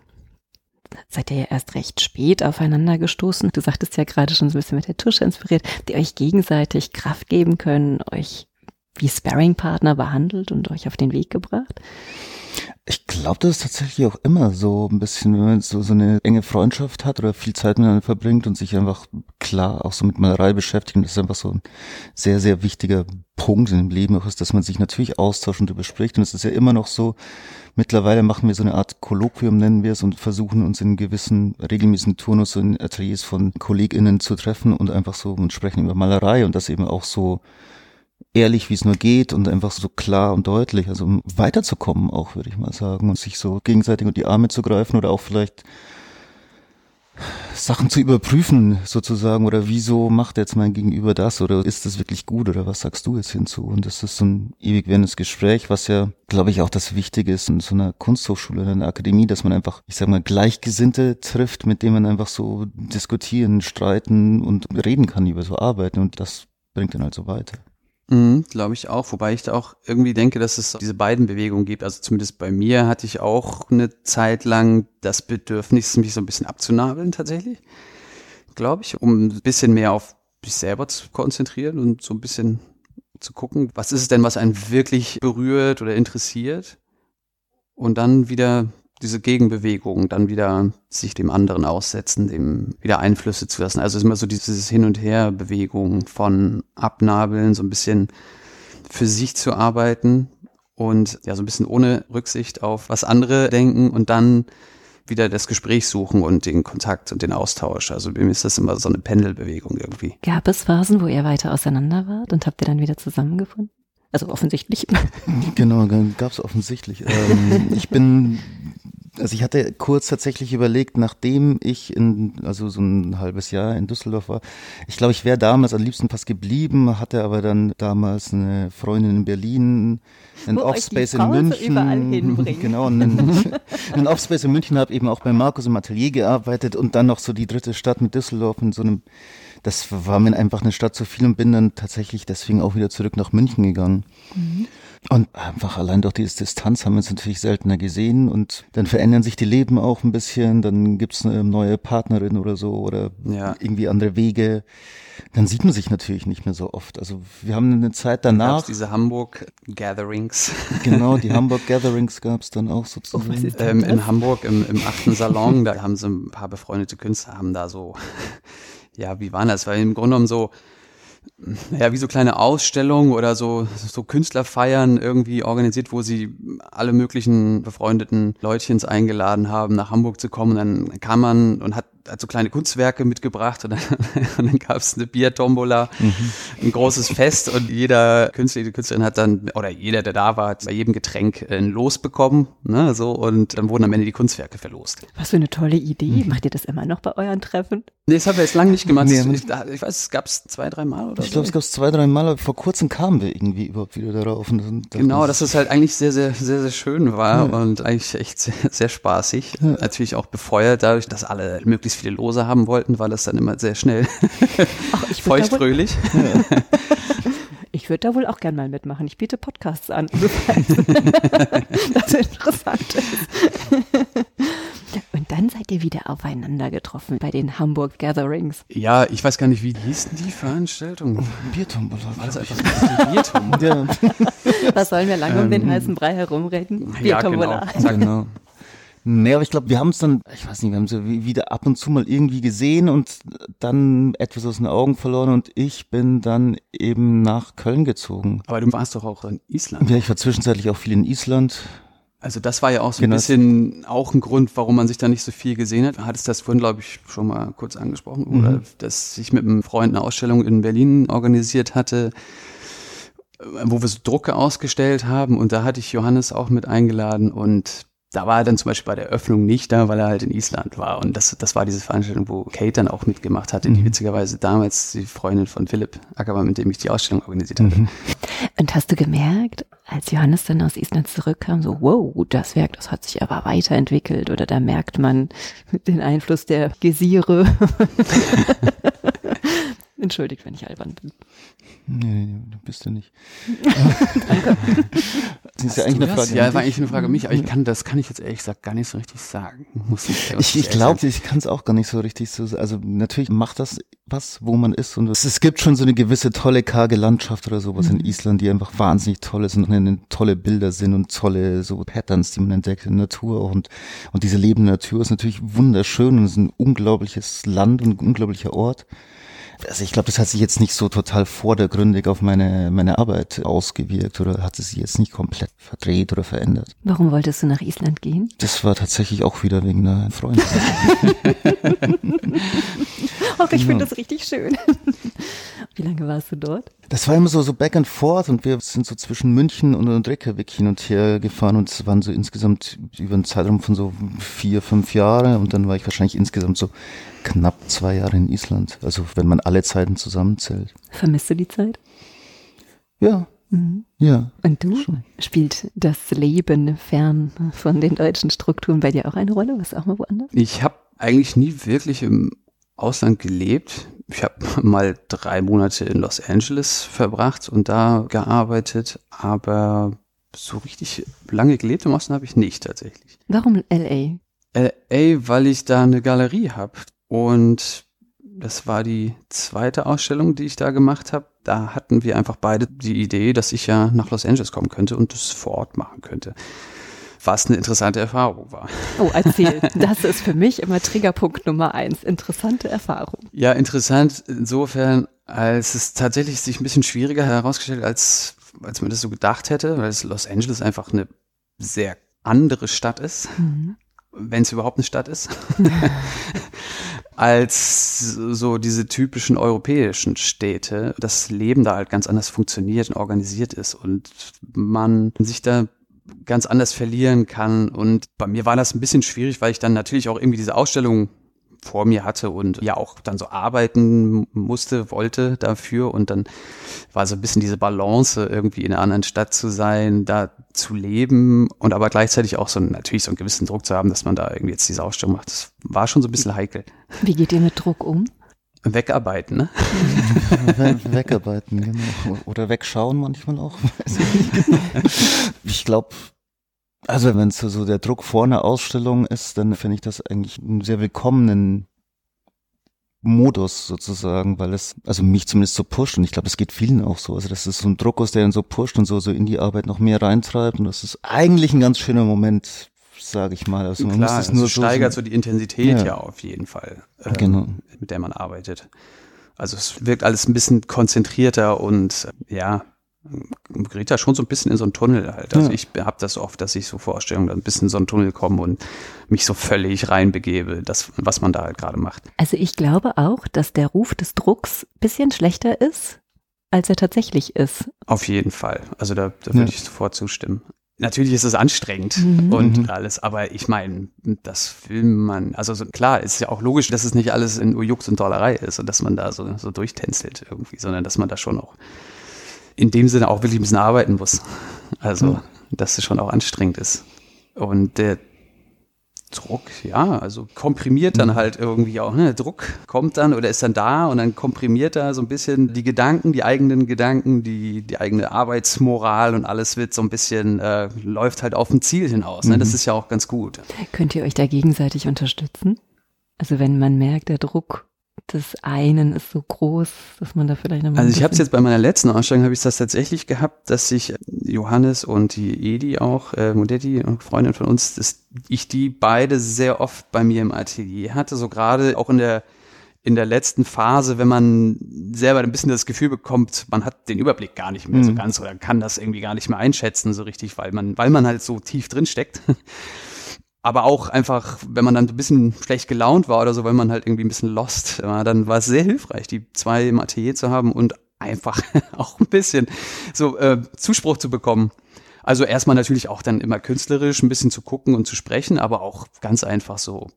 A: Seid ihr ja erst recht spät aufeinander gestoßen. Du sagtest ja gerade schon so ein bisschen mit der Tusche inspiriert, die euch gegenseitig Kraft geben können, euch wie Sparringpartner behandelt und euch auf den Weg gebracht?
C: Ich glaube, das ist tatsächlich auch immer so ein bisschen, wenn man so, so eine enge Freundschaft hat oder viel Zeit miteinander verbringt und sich einfach klar auch so mit Malerei beschäftigt. Und das ist einfach so ein sehr, sehr wichtiger Punkt in dem Leben auch ist, dass man sich natürlich austauscht und überspricht. Und es ist ja immer noch so, mittlerweile machen wir so eine Art Kolloquium, nennen wir es, und versuchen uns in gewissen regelmäßigen Turnus in Ateliers von KollegInnen zu treffen und einfach so und sprechen über Malerei und das eben auch so ehrlich, wie es nur geht und einfach so klar und deutlich, also um weiterzukommen auch, würde ich mal sagen, und sich so gegenseitig unter die Arme zu greifen oder auch vielleicht Sachen zu überprüfen sozusagen. Oder wieso macht jetzt mein Gegenüber das? Oder ist das wirklich gut? Oder was sagst du jetzt hinzu? Und das ist so ein ewig werdendes Gespräch, was ja glaube ich auch das Wichtige ist in so einer Kunsthochschule oder einer Akademie, dass man einfach, ich sag mal, Gleichgesinnte trifft, mit denen man einfach so diskutieren, streiten und reden kann über so Arbeiten. Und das bringt dann halt so weiter.
B: Mhm, Glaube ich auch, wobei ich da auch irgendwie denke, dass es diese beiden Bewegungen gibt. Also zumindest bei mir hatte ich auch eine Zeit lang das Bedürfnis, mich so ein bisschen abzunabeln tatsächlich, glaube ich, um ein bisschen mehr auf mich selber zu konzentrieren und so ein bisschen zu gucken, was ist es denn, was einen wirklich berührt oder interessiert und dann wieder diese Gegenbewegung dann wieder sich dem anderen aussetzen, dem wieder Einflüsse zu lassen. Also immer so dieses Hin und Her Bewegung von Abnabeln, so ein bisschen für sich zu arbeiten und ja, so ein bisschen ohne Rücksicht auf was andere denken und dann wieder das Gespräch suchen und den Kontakt und den Austausch. Also bei mir ist das immer so eine Pendelbewegung irgendwie.
A: Gab es Phasen, wo ihr weiter auseinander wart und habt ihr dann wieder zusammengefunden? Also offensichtlich. [LAUGHS]
C: Genau, gab es offensichtlich. Ähm, ich bin also ich hatte kurz tatsächlich überlegt, nachdem ich in, also so ein halbes Jahr in Düsseldorf war, ich glaube, ich wäre damals am liebsten fast geblieben, hatte aber dann damals eine Freundin in Berlin, ein Offspace in München. Genau, [LAUGHS] einen Offspace in München, habe eben auch bei Markus im Atelier gearbeitet und dann noch so die dritte Stadt mit Düsseldorf in so einem, das war mir einfach eine Stadt zu viel und bin dann tatsächlich deswegen auch wieder zurück nach München gegangen. Mhm. Und einfach allein durch diese Distanz haben wir uns natürlich seltener gesehen und dann verändern sich die Leben auch ein bisschen, dann gibt's eine neue Partnerin oder so oder ja. irgendwie andere Wege. Dann sieht man sich natürlich nicht mehr so oft. Also wir haben eine Zeit danach. Gab's
B: diese Hamburg Gatherings. [LAUGHS]
C: Genau, die [LAUGHS] Hamburg Gatherings gab's dann auch sozusagen.
B: Oh, ähm, in Hamburg im, im achten Salon, da haben sie ein paar befreundete Künstler, haben da so, ja, wie war das? Weil im Grunde genommen so, ja, wie so kleine Ausstellungen oder so, so Künstlerfeiern irgendwie organisiert, wo sie alle möglichen befreundeten Leutchens eingeladen haben, nach Hamburg zu kommen. Und dann kam man und hat hat so kleine Kunstwerke mitgebracht und dann, [LAUGHS] und dann gab es eine Biertombola, mhm. ein großes Fest und jeder Künstler, die Künstlerin hat dann, oder jeder, der da war, hat bei jedem Getränk ein Los bekommen, ne, so, und dann wurden am Ende die Kunstwerke verlost.
A: Was für eine tolle Idee. Mhm. Macht ihr das immer noch bei euren Treffen?
B: Nee, das haben wir jetzt lange nicht gemacht. Nee, ich, ich, weiß, es gab es zwei, drei Mal oder
C: Ich so. glaube, es gab es zwei, drei Mal, aber vor kurzem kamen wir irgendwie überhaupt wieder darauf. Und
B: genau, dass es halt eigentlich sehr, sehr, sehr, sehr schön war ja. und eigentlich echt sehr, sehr spaßig. Ja. Natürlich auch befeuert dadurch, dass alle möglichst viele Lose haben wollten, weil es dann immer sehr schnell [LAUGHS] Ach, feuchtfröhlich. Ja. [LAUGHS]
A: Ich würde da wohl auch gern mal mitmachen. Ich biete Podcasts an. [LAUGHS] das interessant ist. Und dann seid ihr wieder aufeinander getroffen bei den Hamburg Gatherings.
B: Ja, ich weiß gar nicht, wie hießen die Veranstaltungen?
C: Biertombola.
B: Das einfach Biertombola?
A: Was sollen wir lange um den ähm, heißen Brei herumreden? Biertombola.
C: Ja, genau. Genau. Nee, aber ich glaube, wir haben es dann, ich weiß nicht, wir haben es wieder ab und zu mal irgendwie gesehen und dann etwas aus den Augen verloren und ich bin dann eben nach Köln gezogen.
B: Aber du warst doch auch in Island.
C: Ja, ich war zwischenzeitlich auch viel in Island.
B: Also das war ja auch so genau. ein bisschen auch ein Grund, warum man sich da nicht so viel gesehen hat. Du hattest das vorhin, glaube ich, schon mal kurz angesprochen, mhm. oder dass ich mit einem Freund eine Ausstellung in Berlin organisiert hatte, wo wir so Drucke ausgestellt haben und da hatte ich Johannes auch mit eingeladen und da war er dann zum Beispiel bei der Öffnung nicht da, weil er halt in Island war. Und das, das war diese Veranstaltung, wo Kate dann auch mitgemacht hatte, mhm. die witzigerweise damals die Freundin von Philipp Ackermann, mit dem ich die Ausstellung organisiert hatte. Mhm.
A: Und hast du gemerkt, als Johannes dann aus Island zurückkam, so, wow, das Werk, das hat sich aber weiterentwickelt oder da merkt man den Einfluss der Gesiere. [LAUGHS] Entschuldigt, wenn ich albern bin.
C: Nee, nee, du bist du nicht.
B: Danke. [LAUGHS] Das ist ja eigentlich eine Frage. Ja, war eigentlich eine Frage an mich, aber ich kann, das kann ich jetzt ehrlich gesagt gar nicht so richtig sagen.
C: Muss ich ich, ich glaube, ich kann es auch gar nicht so richtig so Also natürlich macht das was, wo man ist. Und es, es gibt schon so eine gewisse tolle, karge Landschaft oder sowas mhm. in Island, die einfach wahnsinnig toll ist und eine, tolle Bilder sind und tolle so Patterns, die man entdeckt in der Natur. Und, und diese lebende Natur ist natürlich wunderschön und es ist ein unglaubliches Land und ein unglaublicher Ort also ich glaube, das hat sich jetzt nicht so total vordergründig auf meine, meine Arbeit ausgewirkt oder hat es sich jetzt nicht komplett verdreht oder verändert.
A: Warum wolltest du nach Island gehen?
C: Das war tatsächlich auch wieder wegen einer Freundin. [LAUGHS]
A: Ach, ich finde das richtig schön. [LAUGHS] Wie lange warst du dort?
C: Das war immer so, so back and forth und wir sind so zwischen München und Reykjavik hin und her gefahren und es waren so insgesamt über einen Zeitraum von so vier, fünf Jahre und dann war ich wahrscheinlich insgesamt so knapp zwei Jahre in Island. Also wenn man alle Zeiten zusammenzählt.
A: Vermisst du die Zeit?
C: Ja. Mhm. Ja.
A: Und du? Schon. Spielt das Leben fern von den deutschen Strukturen bei dir auch eine Rolle? Was auch mal woanders?
B: Ich habe eigentlich nie wirklich im Ausland gelebt. Ich habe [LAUGHS] mal drei Monate in Los Angeles verbracht und da gearbeitet, aber so richtig lange gelebt im Osten habe ich nicht tatsächlich.
A: Warum LA?
B: LA, weil ich da eine Galerie habe und das war die zweite Ausstellung, die ich da gemacht habe. Da hatten wir einfach beide die Idee, dass ich ja nach Los Angeles kommen könnte und das vor Ort machen könnte was eine interessante Erfahrung war.
A: Oh, erzähl. [LAUGHS] Das ist für mich immer Triggerpunkt Nummer eins. Interessante Erfahrung.
B: Ja, interessant insofern, als es tatsächlich sich ein bisschen schwieriger herausgestellt, als, als man das so gedacht hätte, weil es Los Angeles einfach eine sehr andere Stadt ist. Mhm. Wenn es überhaupt eine Stadt ist. [LAUGHS] [LAUGHS] als so diese typischen europäischen Städte. Das Leben da halt ganz anders funktioniert und organisiert ist und man sich da ganz anders verlieren kann. Und bei mir war das ein bisschen schwierig, weil ich dann natürlich auch irgendwie diese Ausstellung vor mir hatte und ja auch dann so arbeiten musste, wollte dafür. Und dann war so ein bisschen diese Balance, irgendwie in einer anderen Stadt zu sein, da zu leben und aber gleichzeitig auch so natürlich so einen gewissen Druck zu haben, dass man da irgendwie jetzt diese Ausstellung macht. Das war schon so ein bisschen heikel.
A: Wie geht ihr mit Druck um?
B: Wegarbeiten, ne?
C: Wegarbeiten, genau. Oder wegschauen manchmal auch. [LAUGHS] ich glaube, also wenn so, so der Druck vor einer Ausstellung ist, dann finde ich das eigentlich einen sehr willkommenen Modus sozusagen, weil es, also mich zumindest so pusht und ich glaube, es geht vielen auch so. Also das ist so ein Druck aus, der ihn so pusht und so, so in die Arbeit noch mehr reintreibt und das ist eigentlich ein ganz schöner Moment, sage ich mal. Also man
B: Klar,
C: muss
B: es nur so steigert so die Intensität ja, ja auf jeden Fall,
C: ähm, genau.
B: mit der man arbeitet. Also es wirkt alles ein bisschen konzentrierter und ja, da schon so ein bisschen in so einen Tunnel halt. Also
C: Ja.
B: ich habe das oft, dass ich so Vorstellungen, dann ein bisschen in so einen Tunnel komme und mich so völlig reinbegebe, das, was man da halt gerade macht.
A: Also ich glaube auch, dass der Ruf des Drucks bisschen schlechter ist, als er tatsächlich ist.
B: Auf jeden Fall. Also da, da würde
C: Ja.
B: ich sofort zustimmen. Natürlich ist es anstrengend
A: Mhm.
B: und
C: Mhm.
B: alles, aber ich meine, das will man, also so, klar, ist ja auch logisch, dass es nicht alles in Jux und Dollerei ist und dass man da so, so durchtänzelt irgendwie, sondern dass man da schon auch in dem Sinne auch wirklich ein bisschen arbeiten muss. Also,
C: Ja.
B: dass es schon auch anstrengend ist. Und der Druck, ja, also komprimiert dann halt irgendwie auch. Ne? Der Druck kommt dann oder ist dann da und dann komprimiert er so ein bisschen die Gedanken, die eigenen Gedanken, die, die eigene Arbeitsmoral und alles wird so ein bisschen, äh, läuft halt auf ein Ziel hinaus. Ne? Das
C: Mhm.
B: ist ja auch ganz gut.
A: Könnt ihr euch da gegenseitig unterstützen? Also wenn man merkt, der Druck des einen ist so groß, dass man da vielleicht noch mal
B: Also ich habe es jetzt bei meiner letzten Ausstellung habe ich das tatsächlich gehabt, dass sich Johannes und die Edi auch, äh, Modetti, eine Freundin von uns, dass ich die beide sehr oft bei mir im Atelier hatte, so gerade auch in der in der letzten Phase, wenn man selber ein bisschen das Gefühl bekommt, man hat den Überblick gar nicht mehr so
C: Mhm.
B: ganz oder kann das irgendwie gar nicht mehr einschätzen so richtig, weil man weil man halt so tief drin steckt. Aber auch einfach, wenn man dann ein bisschen schlecht gelaunt war oder so, weil man halt irgendwie ein bisschen lost war, dann war es sehr hilfreich, die zwei im Atelier zu haben und einfach [LAUGHS] auch ein bisschen so äh, Zuspruch zu bekommen. Also erstmal natürlich auch dann immer künstlerisch ein bisschen zu gucken und zu sprechen, aber auch ganz einfach so,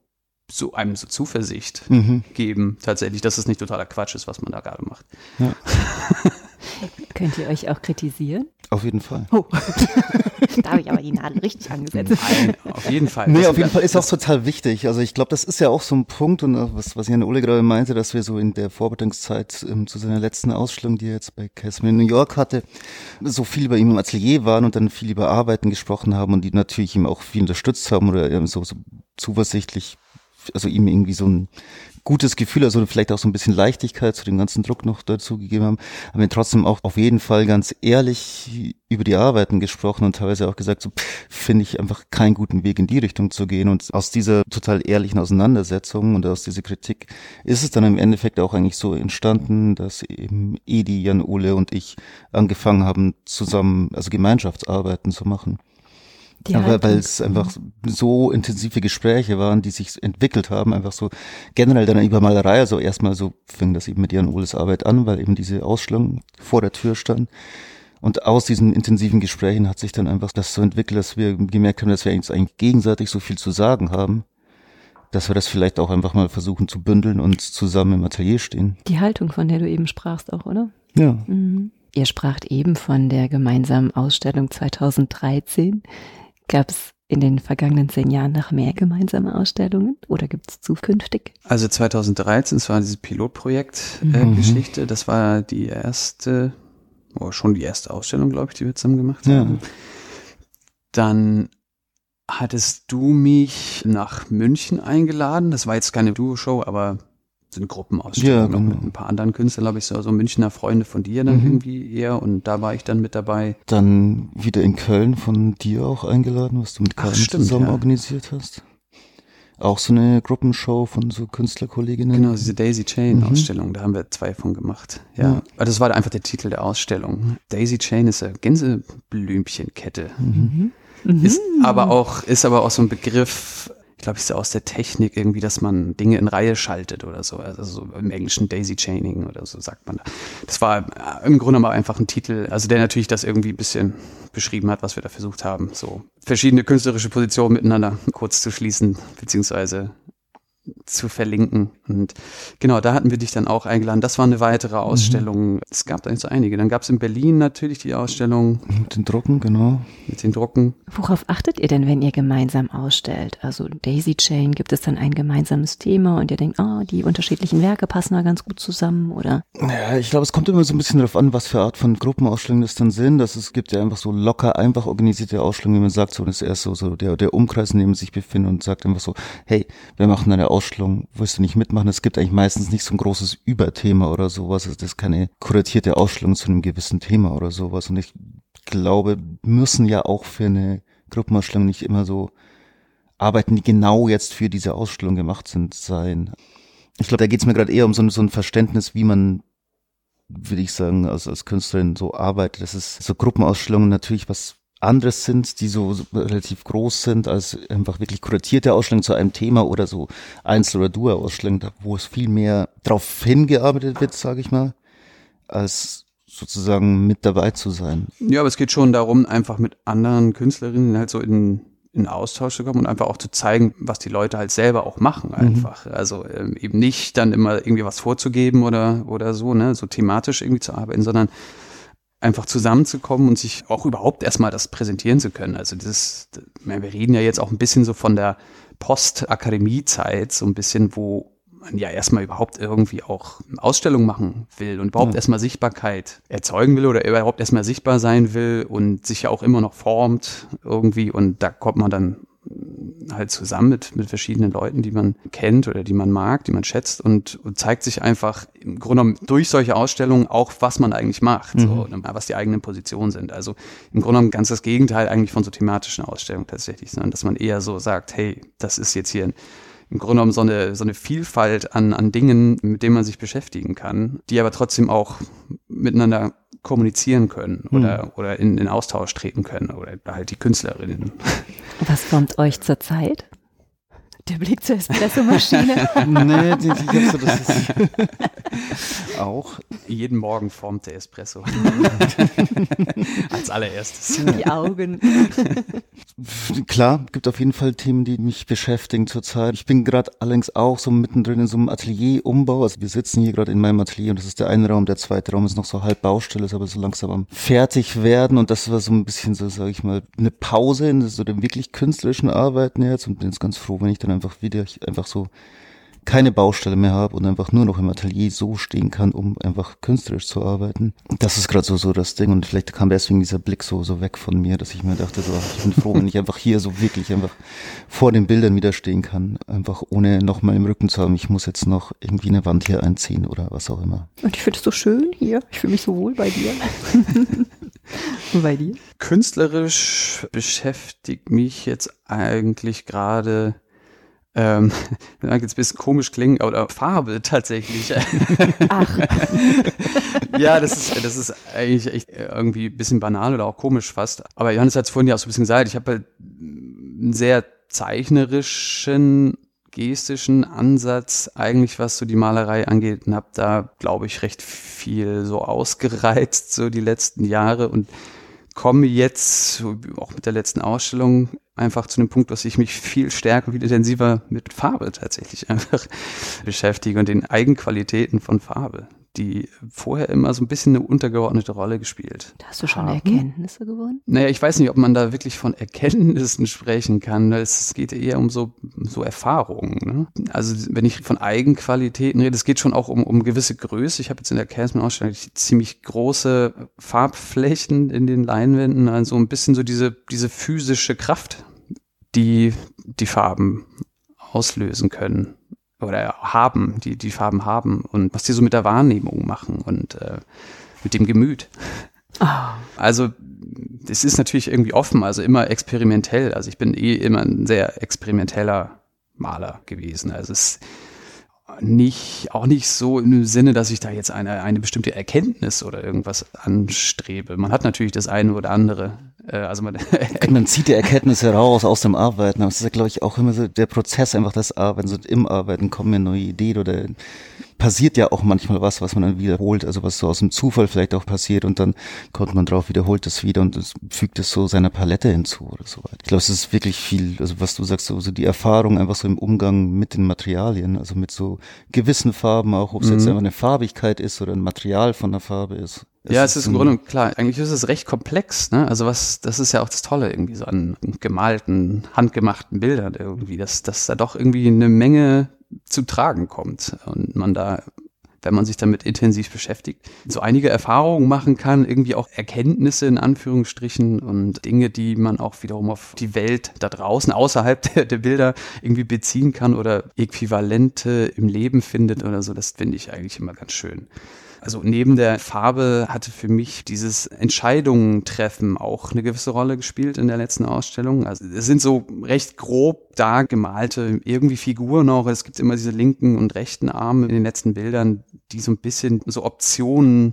B: so einem so Zuversicht
C: Mhm.
B: geben, tatsächlich, dass es nicht totaler Quatsch ist, was man da gerade macht. [LAUGHS]
A: Könnt ihr euch auch kritisieren?
C: Auf jeden Fall.
A: Oh. [LAUGHS] da habe ich aber die Nadel richtig angesetzt.
B: Nein, auf jeden Fall.
C: Nee, auf jeden Fall ist auch total wichtig. Also ich glaube, das ist ja auch so ein Punkt und auch was, was Jan Ole gerade meinte, dass wir so in der Vorbereitungszeit ähm, zu seiner letzten Ausstellung, die er jetzt bei Casman in New York hatte, so viel bei ihm im Atelier waren und dann viel über Arbeiten gesprochen haben und die natürlich ihm auch viel unterstützt haben oder ähm, so, so zuversichtlich, also ihm irgendwie so ein gutes Gefühl, also vielleicht auch so ein bisschen Leichtigkeit zu dem ganzen Druck noch dazu gegeben haben, haben wir trotzdem auch auf jeden Fall ganz ehrlich über die Arbeiten gesprochen und teilweise auch gesagt, so finde ich einfach keinen guten Weg in die Richtung zu gehen. Und aus dieser total ehrlichen Auseinandersetzung und aus dieser Kritik ist es dann im Endeffekt auch eigentlich so entstanden, dass eben Edi, Jan Ole und ich angefangen haben, zusammen, also Gemeinschaftsarbeiten zu machen.
A: Die
C: Ja, weil, es einfach so intensive Gespräche waren, die sich entwickelt haben, einfach so generell dann über Malerei, also erstmal so fing das eben mit Jan Oles Arbeit an, weil eben diese Ausstellung vor der Tür stand. Und aus diesen intensiven Gesprächen hat sich dann einfach das so entwickelt, dass wir gemerkt haben, dass wir uns eigentlich gegenseitig so viel zu sagen haben, dass wir das vielleicht auch einfach mal versuchen zu bündeln und zusammen im Atelier stehen.
A: Die Haltung, von der du eben sprachst auch, oder?
C: Ja.
A: Mhm. Ihr spracht eben von der gemeinsamen Ausstellung 2013. Gab es in den vergangenen zehn Jahren noch mehr gemeinsame Ausstellungen oder gibt es zukünftig?
B: Also 2013, das war dieses Pilotprojekt-Geschichte, äh,
C: Mhm.
B: Geschichte. das war die erste, oh, schon die erste Ausstellung, glaube ich, die wir zusammen gemacht
C: Ja.
B: haben. Dann hattest du mich nach München eingeladen. Das war jetzt keine Duo-Show, aber so eine Gruppenausstellung
C: Ja, genau.
B: mit ein paar anderen Künstlern, glaube ich, so, so Münchner Freunde von dir dann
C: Mhm.
B: irgendwie eher. Und da war ich dann mit dabei.
C: Dann wieder in Köln von dir auch eingeladen, was du mit
B: Ach,
C: Karin
B: stimmt,
C: zusammen
B: ja.
C: organisiert hast. Auch so eine Gruppenshow von so Künstlerkolleginnen.
B: Genau, diese Daisy Chain
C: Mhm.
B: Ausstellung, da haben wir zwei von gemacht. Ja.
C: Ja.
B: Aber das war einfach der Titel der Ausstellung. Daisy Chain ist eine Gänseblümchenkette.
C: Mhm.
B: Ist aber auch, ist aber auch so ein Begriff, ich glaube, ist ja aus der Technik irgendwie, dass man Dinge in Reihe schaltet oder so. Also so im Englischen Daisy Chaining oder so sagt man da. Das war äh, im Grunde mal einfach ein Titel, also der natürlich das irgendwie ein bisschen beschrieben hat, was wir da versucht haben. So verschiedene künstlerische Positionen miteinander kurz zu schließen, beziehungsweise zu verlinken. Und genau, da hatten wir dich dann auch eingeladen. Das war eine weitere Ausstellung. Es gab da nicht so einige. Dann gab es in Berlin natürlich die Ausstellung
C: Mit den Drucken, genau.
B: mit den Drucken.
A: Worauf achtet ihr denn, wenn ihr gemeinsam ausstellt? Also Daisy Chain, gibt es dann ein gemeinsames Thema und ihr denkt, ah, die unterschiedlichen Werke passen da ganz gut zusammen oder?
C: Ja, ich glaube, es kommt immer so ein bisschen darauf an, was für Art von Gruppenausstellungen das dann sind. Dass es gibt ja einfach so locker, einfach organisierte Ausstellungen, wie man sagt, so das ist erst so, so der, der Umkreis, in dem man sich befindet und sagt einfach so, hey, wir machen eine Ausstellung, willst du nicht mitmachen? Es gibt eigentlich meistens nicht so ein großes Überthema oder sowas. Also das ist keine kuratierte Ausstellung zu einem gewissen Thema oder sowas. Und ich glaube, müssen ja auch für eine Gruppenausstellung nicht immer so Arbeiten, die genau jetzt für diese Ausstellung gemacht sind, sein. Ich glaube, da geht es mir gerade eher um so, ein- so ein Verständnis, wie man würde ich sagen, als, als Künstlerin so arbeite, dass es so Gruppenausstellungen natürlich was anderes sind, die so, relativ groß sind, als einfach wirklich kuratierte Ausstellungen zu einem Thema oder so Einzel- oder Duo-Ausstellungen, wo es viel mehr darauf hingearbeitet wird, sage ich mal, als sozusagen mit dabei zu sein.
B: Ja, aber es geht schon darum, einfach mit anderen Künstlerinnen halt so in, in Austausch zu kommen und einfach auch zu zeigen, was die Leute halt selber auch machen mhm. einfach. Mhm. Also ähm, eben nicht dann immer irgendwie was vorzugeben oder, oder so, ne, so thematisch irgendwie zu arbeiten, sondern einfach zusammenzukommen und sich auch überhaupt erstmal das präsentieren zu können. Also das, wir reden ja jetzt auch ein bisschen so von der Post-Akademie-Zeit, so ein bisschen, wo man ja erstmal überhaupt irgendwie auch Ausstellung machen will und überhaupt ja. erstmal Sichtbarkeit erzeugen will oder überhaupt erstmal sichtbar sein will und sich ja auch immer noch formt irgendwie und da kommt man dann halt zusammen mit, mit verschiedenen Leuten, die man kennt oder die man mag, die man schätzt und, und zeigt sich einfach im Grunde genommen durch solche Ausstellungen auch, was man eigentlich macht, mhm. so, was die eigenen Positionen sind. Also im Grunde genommen ganz das Gegenteil eigentlich von so thematischen Ausstellungen tatsächlich, sondern dass man eher so sagt, hey, das ist jetzt hier ein im Grunde genommen so eine, so eine Vielfalt an, an Dingen, mit denen man sich beschäftigen kann, die aber trotzdem auch miteinander kommunizieren können oder, hm. oder in, in Austausch treten können oder halt die Künstlerinnen.
A: Was formt euch zurzeit? Der Blick zur Espressomaschine. [LAUGHS]
C: nee, die, die, die, das ist auch.
B: Jeden Morgen formt der Espresso. Als allererstes.
A: Die Augen.
C: Klar, gibt auf jeden Fall Themen, die mich beschäftigen zurzeit. Ich bin gerade allerdings auch so mittendrin in so einem Atelierumbau. Also wir sitzen hier gerade in meinem Atelier und das ist der eine Raum, der zweite Raum ist noch so halb Baustelle, ist aber so langsam am fertig werden und das war so ein bisschen so, sage ich mal, eine Pause in so dem wirklich künstlerischen Arbeiten jetzt und bin jetzt ganz froh, wenn ich dann einfach wieder einfach so keine Baustelle mehr habe und einfach nur noch im Atelier so stehen kann, um einfach künstlerisch zu arbeiten. Das ist gerade so so das Ding und vielleicht kam deswegen dieser Blick so so weg von mir, dass ich mir dachte, so ich bin froh, wenn ich einfach hier so wirklich einfach vor den Bildern wieder stehen kann, einfach ohne noch mal im Rücken zu haben, ich muss jetzt noch irgendwie eine Wand hier einziehen oder was auch immer.
A: Und ich finde es so schön hier. Ich fühle mich so wohl bei dir.
B: Und [LAUGHS] bei dir? Künstlerisch beschäftigt mich jetzt eigentlich gerade ähm, [LAUGHS] mag jetzt ein bisschen komisch klingen, aber Farbe tatsächlich. [LAUGHS] Ach. [LAUGHS] ja, das ist, das ist eigentlich echt irgendwie ein bisschen banal oder auch komisch fast. Aber Johannes hat es vorhin ja auch so ein bisschen gesagt, ich habe halt einen sehr zeichnerischen, gestischen Ansatz eigentlich, was so die Malerei angeht und habe da, glaube ich, recht viel so ausgereizt, so die letzten Jahre und komme jetzt, auch mit der letzten Ausstellung, einfach zu dem Punkt, dass ich mich viel stärker, viel intensiver mit Farbe tatsächlich einfach [LAUGHS] beschäftige und den Eigenqualitäten von Farbe die vorher immer so ein bisschen eine untergeordnete Rolle gespielt.
A: Da hast du schon haben. Erkenntnisse gewonnen?
B: Naja, ich weiß nicht, ob man da wirklich von Erkenntnissen sprechen kann. Es geht eher um so, so Erfahrungen. Ne? Also wenn ich von Eigenqualitäten rede, es geht schon auch um, um gewisse Größe. Ich habe jetzt in der Casman-Ausstellung ziemlich große Farbflächen in den Leinwänden, also ein bisschen so diese, diese physische Kraft, die die Farben auslösen können oder haben, die die Farben haben und was die so mit der Wahrnehmung machen und äh, mit dem Gemüt. Oh. Also es ist natürlich irgendwie offen, also immer experimentell. Also ich bin eh immer ein sehr experimenteller Maler gewesen. Also es ist nicht, auch nicht so im Sinne, dass ich da jetzt eine, eine bestimmte Erkenntnis oder irgendwas anstrebe. Man hat natürlich das eine oder andere. Äh, also man, [LAUGHS]
C: man zieht die Erkenntnisse raus aus dem Arbeiten, aber es ist ja, glaube ich, auch immer so der Prozess, einfach das Arbeiten. So im Arbeiten kommen mir neue Ideen oder passiert ja auch manchmal was, was man dann wiederholt, also was so aus dem Zufall vielleicht auch passiert und dann kommt man drauf, wiederholt es wieder und es fügt es so seiner Palette hinzu oder so weiter. Ich glaube, es ist wirklich viel, also was du sagst, so, so die Erfahrung einfach so im Umgang mit den Materialien, also mit so gewissen Farben auch, ob es mhm. jetzt einfach eine Farbigkeit ist oder ein Material von der Farbe ist.
B: Ja, es ist, ist im Grunde klar. Eigentlich ist es recht komplex, ne? Also was, das ist ja auch das Tolle irgendwie so an gemalten, handgemachten Bildern irgendwie, dass, dass da doch irgendwie eine Menge zu tragen kommt und man da wenn man sich damit intensiv beschäftigt, so einige Erfahrungen machen kann, irgendwie auch Erkenntnisse in Anführungsstrichen und Dinge, die man auch wiederum auf die Welt da draußen außerhalb [LAUGHS] der, der Bilder irgendwie beziehen kann oder Äquivalente im Leben findet oder so. Das finde ich eigentlich immer ganz schön. Also neben der Farbe hatte für mich dieses Entscheidungen treffen auch eine gewisse Rolle gespielt in der letzten Ausstellung. Also es sind so recht grob da gemalte irgendwie Figuren auch. Es gibt immer diese linken und rechten Arme in den letzten Bildern, die so ein bisschen so Optionen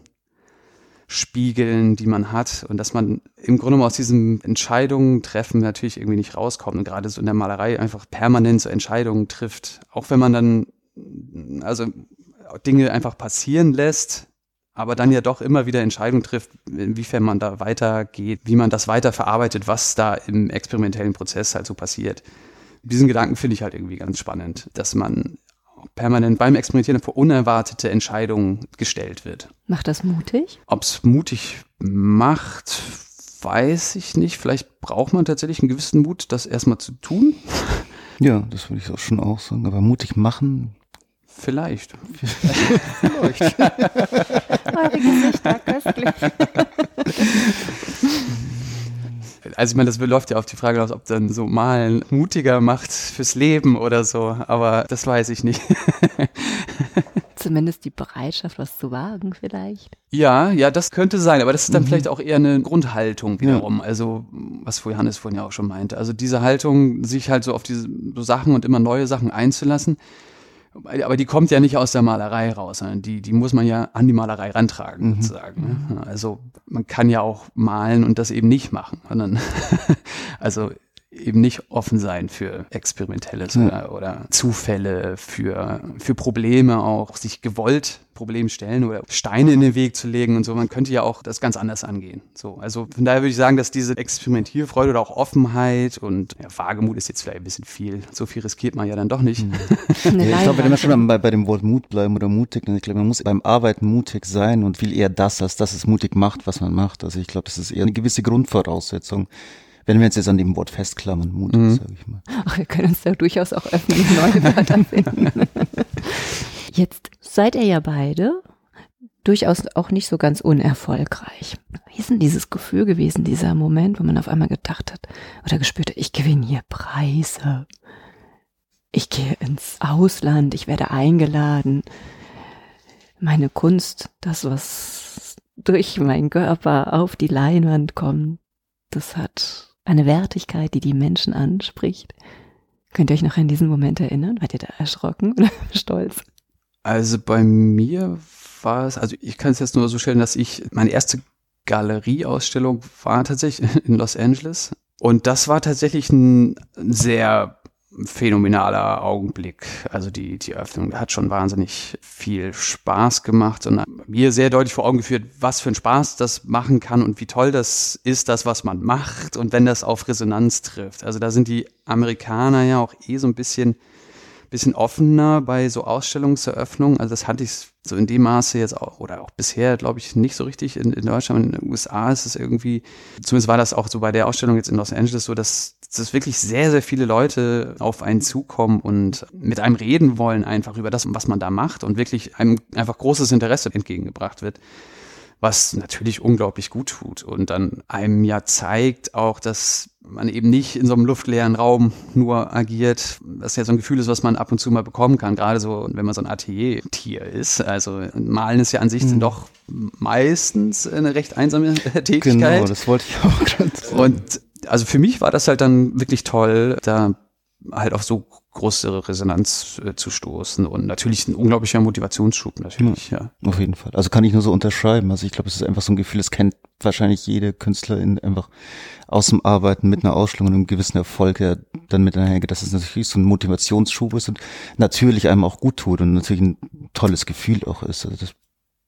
B: spiegeln, die man hat und dass man im Grunde aus diesem Entscheidungen treffen natürlich irgendwie nicht rauskommt und gerade so in der Malerei einfach permanent so Entscheidungen trifft, auch wenn man dann also Dinge einfach passieren lässt, aber dann ja doch immer wieder Entscheidungen trifft, inwiefern man da weitergeht, wie man das weiter verarbeitet, was da im experimentellen Prozess halt so passiert. Diesen Gedanken finde ich halt irgendwie ganz spannend, dass man permanent beim Experimentieren vor unerwartete Entscheidungen gestellt wird.
A: Macht das mutig?
B: Ob es mutig macht, weiß ich nicht. Vielleicht braucht man tatsächlich einen gewissen Mut, das erstmal zu tun.
C: Ja, das würde ich auch schon auch sagen. Aber mutig machen,
B: Vielleicht.
A: Vielleicht. [LAUGHS] Eure Gesichter köstlich.
B: Also ich meine, das läuft ja auf die Frage aus, ob dann so Malen mutiger macht fürs Leben oder so, aber das weiß ich nicht. [LAUGHS]
A: Zumindest die Bereitschaft, was zu wagen vielleicht.
B: Ja, ja, das könnte sein, aber das ist dann mhm. vielleicht auch eher eine Grundhaltung wiederum. Ja. Also, was Johannes vorhin ja auch schon meinte. Also diese Haltung, sich halt so auf diese so Sachen und immer neue Sachen einzulassen, aber die kommt ja nicht aus der Malerei raus, sondern die, die muss man ja an die Malerei rantragen, mhm. sozusagen. Ne? Also man kann ja auch malen und das eben nicht machen, sondern [LAUGHS] also eben nicht offen sein für Experimentelles ja. oder, oder Zufälle, für, für Probleme auch, sich gewollt Problem stellen oder Steine in den Weg zu legen und so. Man könnte ja auch das ganz anders angehen. So, also von daher würde ich sagen, dass diese Experimentierfreude oder auch Offenheit und ja, Wagemut ist jetzt vielleicht ein bisschen viel. So viel riskiert man ja dann doch nicht.
C: Hm. [LAUGHS] ja, ich glaube, wenn wir schon bei, bei dem Wort Mut bleiben oder mutig, ich glaube, man muss beim Arbeiten mutig sein und viel eher das, als dass es mutig macht, was man macht. Also ich glaube, das ist eher eine gewisse Grundvoraussetzung wenn wir uns jetzt an dem Wort festklammern, mutig, mhm. sage ich mal.
A: Ach, wir können uns da durchaus auch öffnen und neue [LAUGHS] Wörter finden. Jetzt seid ihr ja beide durchaus auch nicht so ganz unerfolgreich. Wie ist denn dieses Gefühl gewesen, dieser Moment, wo man auf einmal gedacht hat oder gespürt hat, ich gewinne hier Preise, ich gehe ins Ausland, ich werde eingeladen, meine Kunst, das, was durch meinen Körper auf die Leinwand kommt, das hat eine Wertigkeit, die die Menschen anspricht. Könnt ihr euch noch an diesen Moment erinnern? Wart ihr da erschrocken [LAUGHS] oder stolz?
B: Also bei mir war es, also ich kann es jetzt nur so stellen, dass ich, meine erste Galerieausstellung war tatsächlich [LAUGHS] in Los Angeles. Und das war tatsächlich ein sehr phänomenaler Augenblick. Also die, die Öffnung hat schon wahnsinnig viel Spaß gemacht und mir sehr deutlich vor Augen geführt, was für ein Spaß das machen kann und wie toll das ist, das, was man macht und wenn das auf Resonanz trifft. Also da sind die Amerikaner ja auch eh so ein bisschen bisschen offener bei so Ausstellungseröffnungen. Also das hatte ich so in dem Maße jetzt auch, oder auch bisher, glaube ich, nicht so richtig in, in Deutschland. In den USA ist es irgendwie, zumindest war das auch so bei der Ausstellung jetzt in Los Angeles so, dass, dass wirklich sehr, sehr viele Leute auf einen zukommen und mit einem reden wollen einfach über das, was man da macht und wirklich einem einfach großes Interesse entgegengebracht wird was natürlich unglaublich gut tut und dann einem ja zeigt auch, dass man eben nicht in so einem luftleeren Raum nur agiert, was ja so ein Gefühl ist, was man ab und zu mal bekommen kann, gerade so, wenn man so ein Atelier-Tier ist. Also Malen ist ja an sich mhm. doch meistens eine recht einsame [LAUGHS] Tätigkeit. Genau,
C: das wollte ich auch gerade
B: sagen. Und also für mich war das halt dann wirklich toll, da halt auf so große Resonanz äh, zu stoßen und natürlich ein unglaublicher Motivationsschub natürlich, ja,
C: ja. Auf jeden Fall. Also kann ich nur so unterschreiben. Also ich glaube, es ist einfach so ein Gefühl, das kennt wahrscheinlich jede Künstlerin einfach aus dem Arbeiten mit einer Ausstellung und einem gewissen Erfolg ja dann mit einhergeht, dass es natürlich so ein Motivationsschub ist und natürlich einem auch gut tut und natürlich ein tolles Gefühl auch ist. Also das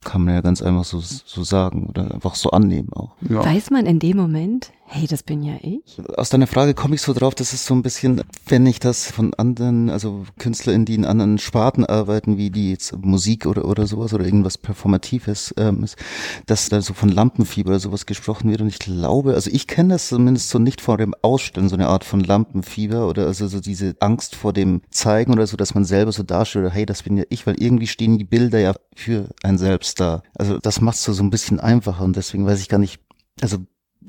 C: kann man ja ganz einfach so, so sagen oder einfach so annehmen auch.
A: Ja. Weiß man in dem Moment, hey, das bin ja ich?
C: Aus deiner Frage komme ich so drauf, dass es so ein bisschen, wenn ich das von anderen, also KünstlerInnen, die in anderen Sparten arbeiten, wie die jetzt Musik oder, oder sowas oder irgendwas Performatives ähm, ist, dass da so von Lampenfieber oder sowas gesprochen wird und ich glaube, also ich kenne das zumindest so nicht vor dem Ausstellen, so eine Art von Lampenfieber oder also so diese Angst vor dem Zeigen oder so, dass man selber so darstellt, hey, das bin ja ich, weil irgendwie stehen die Bilder ja für ein selbst da. Also das macht es so ein bisschen einfacher und deswegen weiß ich gar nicht, also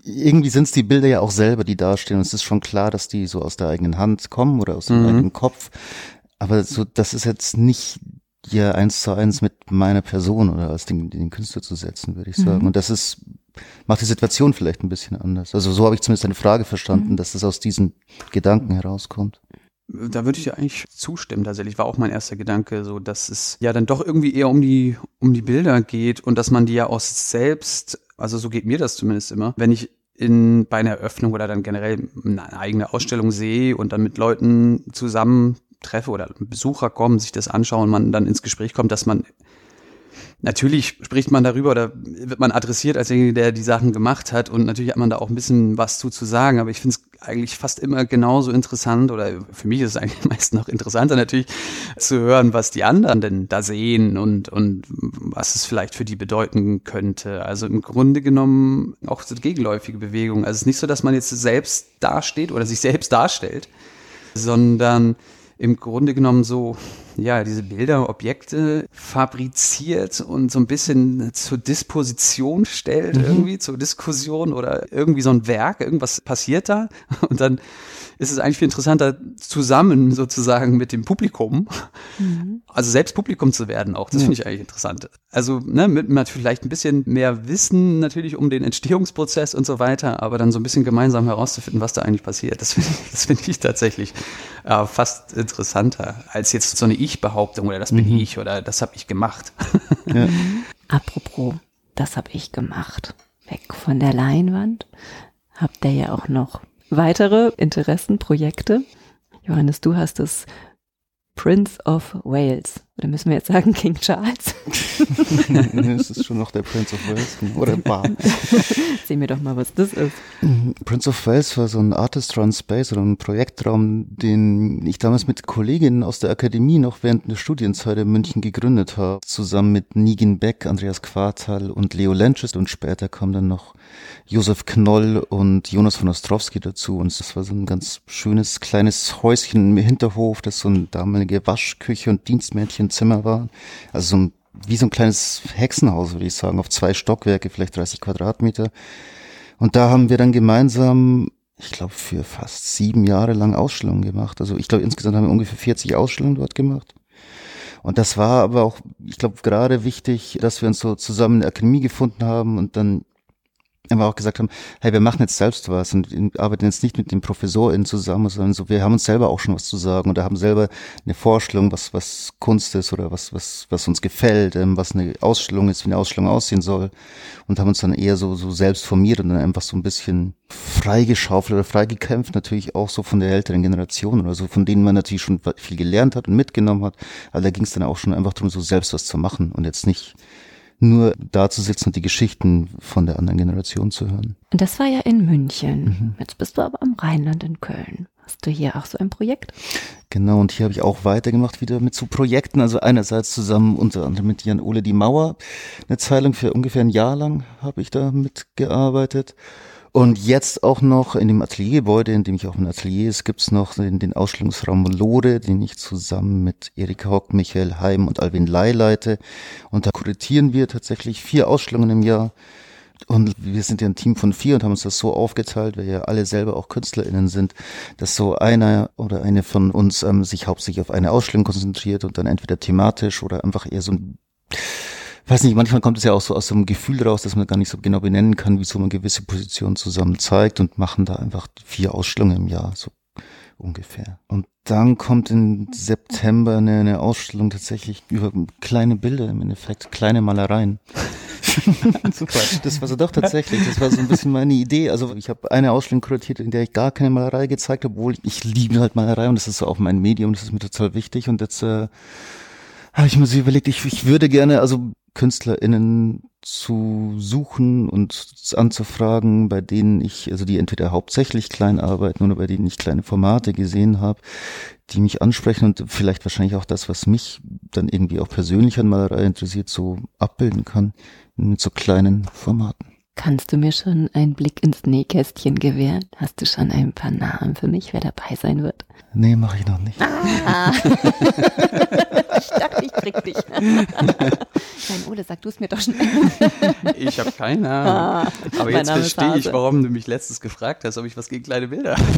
C: irgendwie sind es die Bilder ja auch selber, die dastehen. Und es ist schon klar, dass die so aus der eigenen Hand kommen oder aus dem mhm. eigenen Kopf. Aber so, das ist jetzt nicht ja eins zu eins mit meiner Person oder als den, den Künstler zu setzen, würde ich sagen. Mhm. Und das ist, macht die Situation vielleicht ein bisschen anders. Also so habe ich zumindest eine Frage verstanden, mhm. dass es aus diesen Gedanken herauskommt.
B: Da würde ich ja eigentlich zustimmen tatsächlich. War auch mein erster Gedanke, so dass es ja dann doch irgendwie eher um die, um die Bilder geht und dass man die ja aus selbst, also so geht mir das zumindest immer, wenn ich in, bei einer Eröffnung oder dann generell eine eigene Ausstellung sehe und dann mit Leuten zusammen treffe oder Besucher kommen, sich das anschauen, man dann ins Gespräch kommt, dass man natürlich spricht man darüber oder wird man adressiert als derjenige, der die Sachen gemacht hat und natürlich hat man da auch ein bisschen was zu, zu sagen, aber ich finde es eigentlich fast immer genauso interessant oder für mich ist es eigentlich [LAUGHS] meist noch interessanter natürlich zu hören, was die anderen denn da sehen und, und was es vielleicht für die bedeuten könnte. Also im Grunde genommen auch so gegenläufige Bewegung. Also es ist nicht so, dass man jetzt selbst dasteht oder sich selbst darstellt, sondern im Grunde genommen so, ja, diese Bilder, Objekte fabriziert und so ein bisschen zur Disposition stellt, mhm. irgendwie zur Diskussion oder irgendwie so ein Werk, irgendwas passiert da und dann ist es eigentlich viel interessanter, zusammen sozusagen mit dem Publikum, mhm. also selbst Publikum zu werden auch. Das ja. finde ich eigentlich interessant. Also ne, mit, mit vielleicht ein bisschen mehr Wissen natürlich um den Entstehungsprozess und so weiter, aber dann so ein bisschen gemeinsam herauszufinden, was da eigentlich passiert. Das finde ich, das find ich tatsächlich äh, fast interessanter als jetzt so eine Ich-Behauptung oder das bin mhm. ich oder das habe ich gemacht.
A: Ja. [LAUGHS] Apropos, das habe ich gemacht. Weg von der Leinwand. Habt ihr ja auch noch weitere Interessen, Projekte. Johannes, du hast es Prince of Wales. Oder müssen wir jetzt sagen [LAUGHS] King Charles?
C: es ist schon noch der Prince of Wales genau. oder Bar. [LAUGHS]
A: Sehen wir doch mal, was das ist.
C: Prince of Wales war so ein Artist Run Space oder ein Projektraum, den ich damals mit Kolleginnen aus der Akademie noch während der Studienzeit in München gegründet habe. Zusammen mit Nigin Beck, Andreas Quartal und Leo Lenches und später kam dann noch Josef Knoll und Jonas von Ostrowski dazu. Und das war so ein ganz schönes kleines Häuschen im Hinterhof, das so eine damalige Waschküche und Dienstmädchenzimmer war. Also so ein, wie so ein kleines Hexenhaus, würde ich sagen, auf zwei Stockwerke, vielleicht 30 Quadratmeter. Und da haben wir dann gemeinsam ich glaube, für fast sieben Jahre lang Ausstellungen gemacht. Also ich glaube, insgesamt haben wir ungefähr 40 Ausstellungen dort gemacht. Und das war aber auch, ich glaube, gerade wichtig, dass wir uns so zusammen in der Akademie gefunden haben und dann aber auch gesagt haben, hey, wir machen jetzt selbst was und arbeiten jetzt nicht mit den ProfessorInnen zusammen, sondern so, wir haben uns selber auch schon was zu sagen und haben selber eine Vorstellung, was, was Kunst ist oder was, was, was uns gefällt, ähm, was eine Ausstellung ist, wie eine Ausstellung aussehen soll und haben uns dann eher so, so selbst formiert und dann einfach so ein bisschen freigeschaufelt oder freigekämpft, natürlich auch so von der älteren Generation oder so, von denen man natürlich schon viel gelernt hat und mitgenommen hat, aber da ging es dann auch schon einfach darum, so selbst was zu machen und jetzt nicht nur da zu sitzen und die Geschichten von der anderen Generation zu hören.
A: Und das war ja in München. Mhm. Jetzt bist du aber am Rheinland in Köln. Hast du hier auch so ein Projekt?
C: Genau, und hier habe ich auch weitergemacht wieder mit so Projekten. Also einerseits zusammen unter anderem mit Jan Ole die Mauer. Eine Zeilung für ungefähr ein Jahr lang habe ich da mitgearbeitet. Und jetzt auch noch in dem Ateliergebäude, in dem ich auch ein Atelier ist, gibt's noch den, den Ausstellungsraum Lode, den ich zusammen mit Erika Hock, Michael Heim und Alvin Lai leite. Und da kuratieren wir tatsächlich vier Ausstellungen im Jahr. Und wir sind ja ein Team von vier und haben uns das so aufgeteilt, weil ja alle selber auch KünstlerInnen sind, dass so einer oder eine von uns ähm, sich hauptsächlich auf eine Ausstellung konzentriert und dann entweder thematisch oder einfach eher so ein weiß nicht, manchmal kommt es ja auch so aus so einem Gefühl raus, dass man gar nicht so genau benennen kann, wie so eine gewisse Position zusammen zeigt und machen da einfach vier Ausstellungen im Jahr, so ungefähr. Und dann kommt im September eine, eine Ausstellung tatsächlich über kleine Bilder im Endeffekt, kleine Malereien. [LAUGHS] [LAUGHS] das war so doch tatsächlich, das war so ein bisschen meine Idee. Also ich habe eine Ausstellung kuratiert, in der ich gar keine Malerei gezeigt habe, obwohl ich liebe halt Malerei und das ist so auch mein Medium, das ist mir total wichtig. Und jetzt äh, habe ich mir so überlegt, ich, ich würde gerne, also KünstlerInnen zu suchen und anzufragen, bei denen ich, also die entweder hauptsächlich klein arbeiten oder bei denen ich kleine Formate gesehen habe, die mich ansprechen und vielleicht wahrscheinlich auch das, was mich dann irgendwie auch persönlich an Malerei interessiert, so abbilden kann mit so kleinen Formaten.
A: Kannst du mir schon einen Blick ins Nähkästchen gewähren? Hast du schon ein paar Namen für mich, wer dabei sein wird?
C: Nee, mache ich noch nicht.
A: Ah. [LAUGHS] ich dachte, ich krieg dich. [LAUGHS] Nein, Ole, sag du es mir doch schnell. [LAUGHS]
B: ich habe keine Ahnung. Ah, Aber jetzt verstehe ich, warum du mich letztes gefragt hast, ob ich was gegen kleine Bilder
A: habe.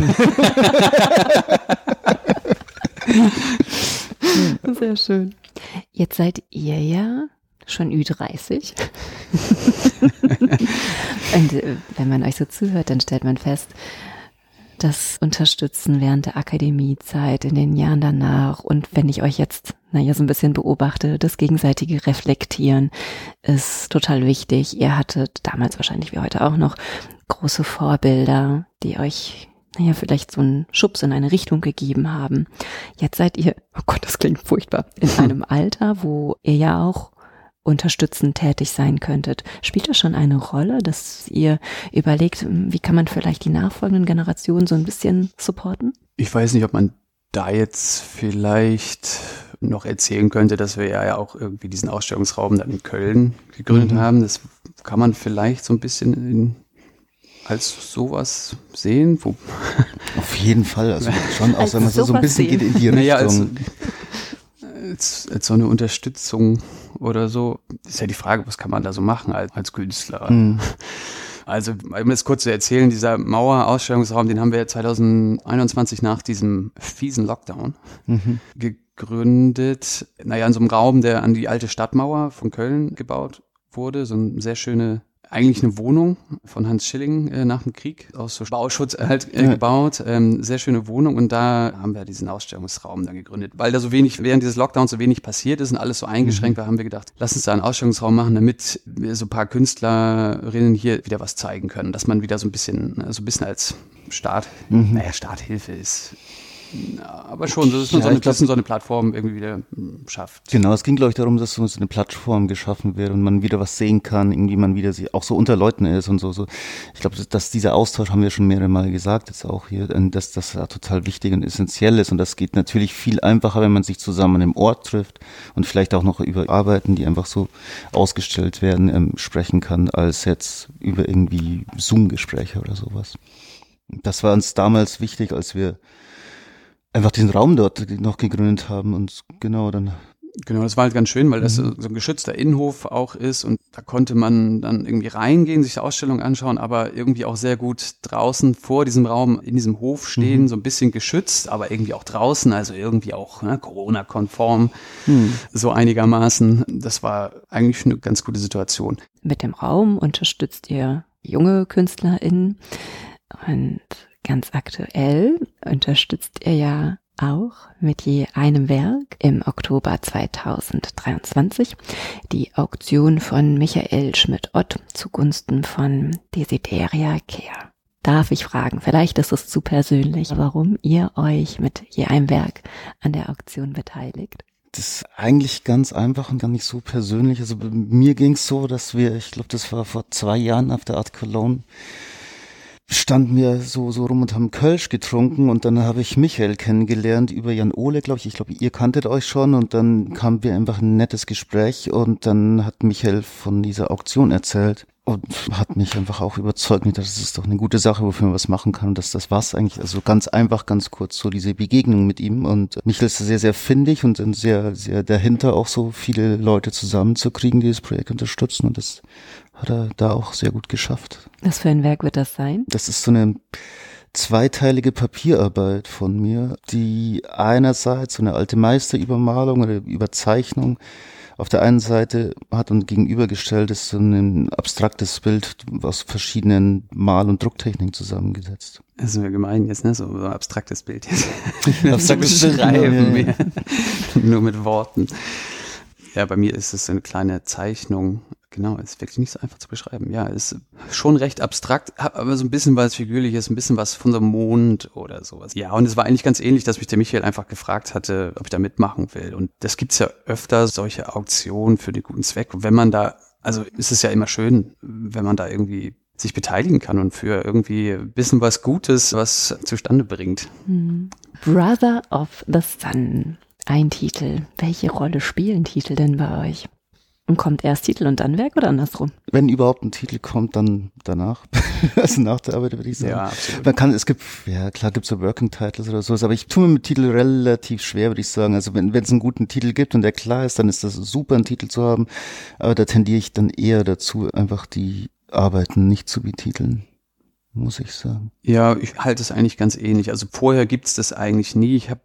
A: Sehr schön. Jetzt seid ihr ja schon Ü30. [LAUGHS] Und äh, wenn man euch so zuhört, dann stellt man fest, das Unterstützen während der Akademiezeit, in den Jahren danach und wenn ich euch jetzt, naja, so ein bisschen beobachte, das gegenseitige Reflektieren ist total wichtig. Ihr hattet damals wahrscheinlich wie heute auch noch große Vorbilder, die euch naja, vielleicht so einen Schubs in eine Richtung gegeben haben. Jetzt seid ihr, oh Gott, das klingt furchtbar, in [LAUGHS] einem Alter, wo ihr ja auch unterstützend tätig sein könntet. Spielt das schon eine Rolle, dass ihr überlegt, wie kann man vielleicht die nachfolgenden Generationen so ein bisschen supporten?
B: Ich weiß nicht, ob man da jetzt vielleicht noch erzählen könnte, dass wir ja auch irgendwie diesen Ausstellungsraum dann in Köln gegründet mhm. haben. Das kann man vielleicht so ein bisschen in, als sowas sehen. Wo
C: Auf jeden Fall, also schon [LAUGHS] auch, wenn man so ein bisschen sehen. geht in die Richtung. Naja, als,
B: als, als so eine Unterstützung oder so, ist ja die Frage, was kann man da so machen als, als Künstler? Mhm. Also, um es kurz zu erzählen, dieser Mauer-Ausstellungsraum, den haben wir 2021 nach diesem fiesen Lockdown mhm. gegründet. Naja, in so einem Raum, der an die alte Stadtmauer von Köln gebaut wurde. So eine sehr schöne eigentlich eine Wohnung von Hans Schilling äh, nach dem Krieg aus so Bauschutz halt äh, ja. gebaut. Ähm, sehr schöne Wohnung und da haben wir diesen Ausstellungsraum dann gegründet. Weil da so wenig, während dieses Lockdowns so wenig passiert ist und alles so eingeschränkt mhm. war, haben wir gedacht, lass uns da einen Ausstellungsraum machen, damit wir so ein paar Künstlerinnen hier wieder was zeigen können. Dass man wieder so ein bisschen, so ein bisschen als Start, mhm. naja, Starthilfe ist aber schon, dass man ja, so, eine, glaub, so eine Plattform irgendwie wieder schafft.
C: Genau, es ging, glaube ich, darum, dass so eine Plattform geschaffen wird und man wieder was sehen kann, irgendwie man wieder auch so unter Leuten ist und so. so. Ich glaube, dass dieser Austausch, haben wir schon mehrere Mal gesagt, jetzt auch hier, dass das total wichtig und essentiell ist. Und das geht natürlich viel einfacher, wenn man sich zusammen im Ort trifft und vielleicht auch noch über Arbeiten, die einfach so ausgestellt werden, ähm, sprechen kann, als jetzt über irgendwie Zoom-Gespräche oder sowas. Das war uns damals wichtig, als wir einfach den Raum dort noch gegründet haben und genau dann.
B: Genau, das war halt ganz schön, weil das mhm. so ein geschützter Innenhof auch ist und da konnte man dann irgendwie reingehen, sich die Ausstellung anschauen, aber irgendwie auch sehr gut draußen vor diesem Raum in diesem Hof stehen, mhm. so ein bisschen geschützt, aber irgendwie auch draußen, also irgendwie auch ne, Corona-konform, mhm. so einigermaßen. Das war eigentlich eine ganz gute Situation.
A: Mit dem Raum unterstützt ihr junge KünstlerInnen und Ganz aktuell unterstützt er ja auch mit je einem Werk im Oktober 2023 die Auktion von Michael Schmidt-Ott zugunsten von Desideria Care. Darf ich fragen, vielleicht ist es zu persönlich, warum ihr euch mit je einem Werk an der Auktion beteiligt?
C: Das ist eigentlich ganz einfach und gar nicht so persönlich. Also mir ging es so, dass wir, ich glaube, das war vor zwei Jahren auf der Art Cologne, standen wir so, so rum und haben Kölsch getrunken und dann habe ich Michael kennengelernt über Jan Ole, glaube ich. Ich glaube, ihr kanntet euch schon und dann kam wir einfach ein nettes Gespräch und dann hat Michael von dieser Auktion erzählt und hat mich einfach auch überzeugt, dass es doch eine gute Sache, wofür man was machen kann und dass das war's eigentlich. Also ganz einfach, ganz kurz so diese Begegnung mit ihm und Michael ist sehr, sehr findig und sehr, sehr dahinter auch so viele Leute zusammenzukriegen, die das Projekt unterstützen und das hat er da auch sehr gut geschafft.
A: Was für ein Werk wird das sein?
C: Das ist so eine zweiteilige Papierarbeit von mir, die einerseits so eine alte Meisterübermalung oder Überzeichnung auf der einen Seite hat und gegenübergestellt ist so ein abstraktes Bild aus verschiedenen Mal- und Drucktechniken zusammengesetzt.
B: Das ist mir gemein jetzt, ne? So ein abstraktes Bild jetzt. [LAUGHS] abstraktes Bild. Schreiben genau, ja. [LAUGHS] Nur mit Worten. Ja, bei mir ist es eine kleine Zeichnung Genau, ist wirklich nicht so einfach zu beschreiben. Ja, ist schon recht abstrakt, aber so ein bisschen was Figürliches, ein bisschen was von einem Mond oder sowas. Ja, und es war eigentlich ganz ähnlich, dass mich der Michael einfach gefragt hatte, ob ich da mitmachen will. Und das gibt's ja öfter, solche Auktionen für den guten Zweck. Und wenn man da, also ist es ja immer schön, wenn man da irgendwie sich beteiligen kann und für irgendwie ein bisschen was Gutes, was zustande bringt.
A: Hm. Brother of the Sun. Ein Titel. Welche Rolle spielen Titel denn bei euch? Und kommt erst Titel und dann Werk oder andersrum?
C: Wenn überhaupt ein Titel kommt, dann danach. [LAUGHS] also nach der Arbeit würde ich sagen. Ja, absolut. Man kann, es gibt, ja klar gibt es so Working Titles oder sowas, aber ich tue mir mit Titel relativ schwer, würde ich sagen. Also wenn es einen guten Titel gibt und der klar ist, dann ist das super, einen Titel zu haben. Aber da tendiere ich dann eher dazu, einfach die Arbeiten nicht zu betiteln muss ich sagen.
B: Ja, ich halte es eigentlich ganz ähnlich. Also vorher gibt's das eigentlich nie. Ich habe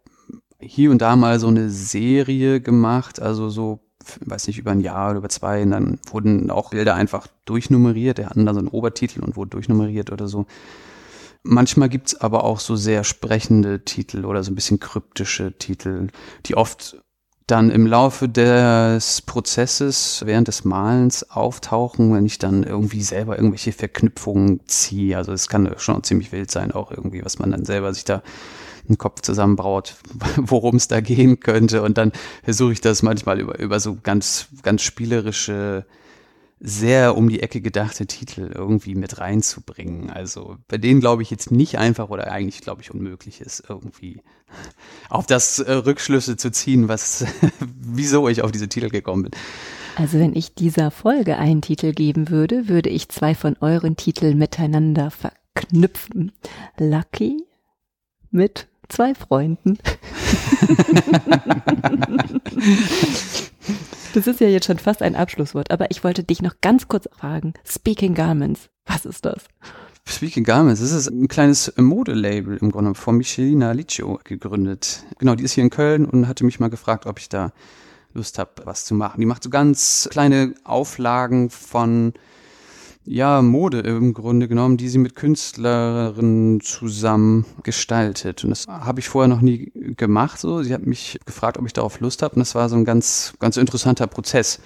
B: hier und da mal so eine Serie gemacht, also so, weiß nicht, über ein Jahr oder über zwei. Und dann wurden auch Bilder einfach durchnummeriert. Der hatten dann so einen Obertitel und wurden durchnummeriert oder so. Manchmal gibt's aber auch so sehr sprechende Titel oder so ein bisschen kryptische Titel, die oft dann im Laufe des Prozesses während des Malens auftauchen, wenn ich dann irgendwie selber irgendwelche Verknüpfungen ziehe. Also es kann schon ziemlich wild sein, auch irgendwie, was man dann selber sich da einen Kopf zusammenbraut, [LAUGHS] worum es da gehen könnte. Und dann versuche ich das manchmal über, über so ganz, ganz spielerische sehr um die Ecke gedachte Titel irgendwie mit reinzubringen. Also bei denen glaube ich jetzt nicht einfach oder eigentlich glaube ich unmöglich ist, irgendwie [LAUGHS] auf das äh, Rückschlüsse zu ziehen, was, [LAUGHS] wieso ich auf diese Titel gekommen bin.
A: Also wenn ich dieser Folge einen Titel geben würde, würde ich zwei von euren Titeln miteinander verknüpfen. Lucky mit zwei Freunden. [LAUGHS] Das ist ja jetzt schon fast ein Abschlusswort, aber ich wollte dich noch ganz kurz fragen. Speaking Garments, was ist das?
B: Speaking Garments, das ist ein kleines Modelabel im Grunde von Michelina Liccio gegründet. Genau, die ist hier in Köln und hatte mich mal gefragt, ob ich da Lust habe, was zu machen. Die macht so ganz kleine Auflagen von ja, Mode im Grunde genommen, die sie mit Künstlerinnen zusammen gestaltet. Und das habe ich vorher noch nie gemacht. So, sie hat mich gefragt, ob ich darauf Lust habe. Und das war so ein ganz, ganz interessanter Prozess.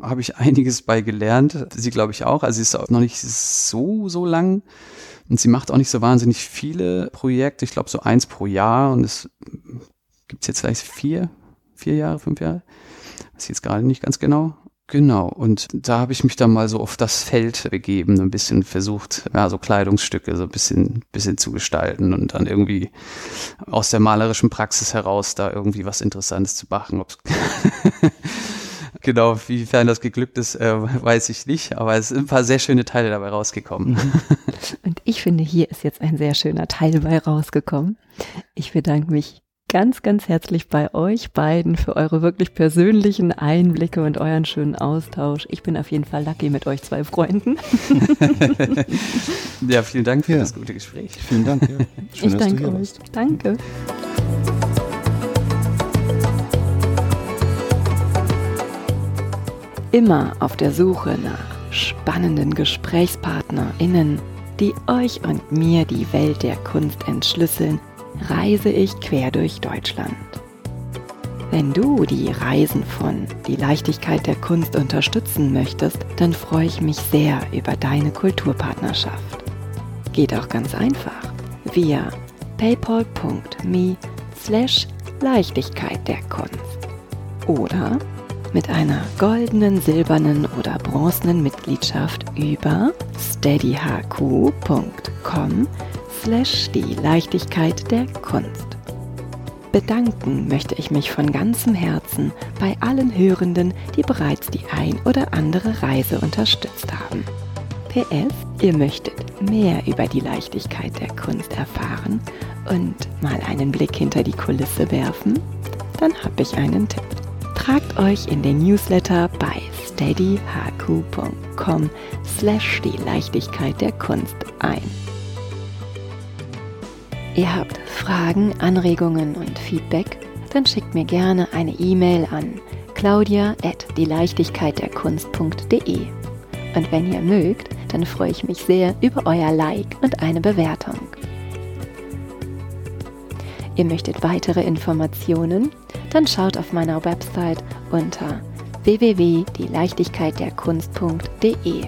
B: Habe ich einiges bei gelernt. Sie glaube ich auch. Also sie ist auch noch nicht so, so lang. Und sie macht auch nicht so wahnsinnig viele Projekte. Ich glaube so eins pro Jahr. Und es gibt jetzt vielleicht vier, vier Jahre, fünf Jahre. Weiß ich jetzt gerade nicht ganz genau. Genau, und da habe ich mich dann mal so auf das Feld begeben, ein bisschen versucht, ja, so Kleidungsstücke so ein bisschen, bisschen zu gestalten und dann irgendwie aus der malerischen Praxis heraus da irgendwie was Interessantes zu machen. [LAUGHS] genau, wiefern das geglückt ist, äh, weiß ich nicht, aber es sind ein paar sehr schöne Teile dabei rausgekommen.
A: Und ich finde, hier ist jetzt ein sehr schöner Teil dabei rausgekommen. Ich bedanke mich ganz, ganz herzlich bei euch beiden für eure wirklich persönlichen Einblicke und euren schönen Austausch. Ich bin auf jeden Fall lucky mit euch zwei Freunden. [LAUGHS]
B: ja, vielen Dank für ja. das gute Gespräch.
C: Vielen Dank. Ja. [LAUGHS]
A: Schön, ich danke euch. Warst. Danke. Immer auf der Suche nach spannenden GesprächspartnerInnen, die euch und mir die Welt der Kunst entschlüsseln reise ich quer durch Deutschland. Wenn du die Reisen von Die Leichtigkeit der Kunst unterstützen möchtest, dann freue ich mich sehr über deine Kulturpartnerschaft. Geht auch ganz einfach via paypal.me slash Leichtigkeit der Kunst oder mit einer goldenen, silbernen oder bronzenen Mitgliedschaft über steadyhq.com slash die Leichtigkeit der Kunst. Bedanken möchte ich mich von ganzem Herzen bei allen Hörenden, die bereits die ein oder andere Reise unterstützt haben. PS, ihr möchtet mehr über die Leichtigkeit der Kunst erfahren und mal einen Blick hinter die Kulisse werfen? Dann habe ich einen Tipp. Tragt euch in den Newsletter bei steadyhq.com slash die Leichtigkeit der Kunst ein. Ihr habt Fragen, Anregungen und Feedback? Dann schickt mir gerne eine E-Mail an claudia at dieleichtigkeitderkunst.de. Und wenn ihr mögt, dann freue ich mich sehr über euer Like und eine Bewertung. Ihr möchtet weitere Informationen? Dann schaut auf meiner Website unter www.dieleichtigkeitderkunst.de.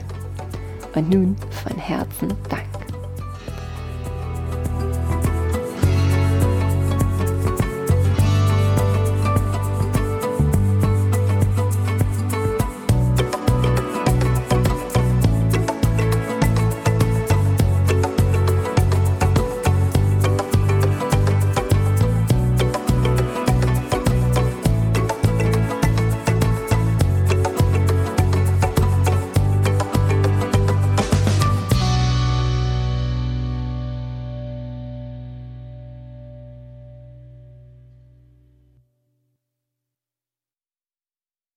A: Und nun von Herzen Dank.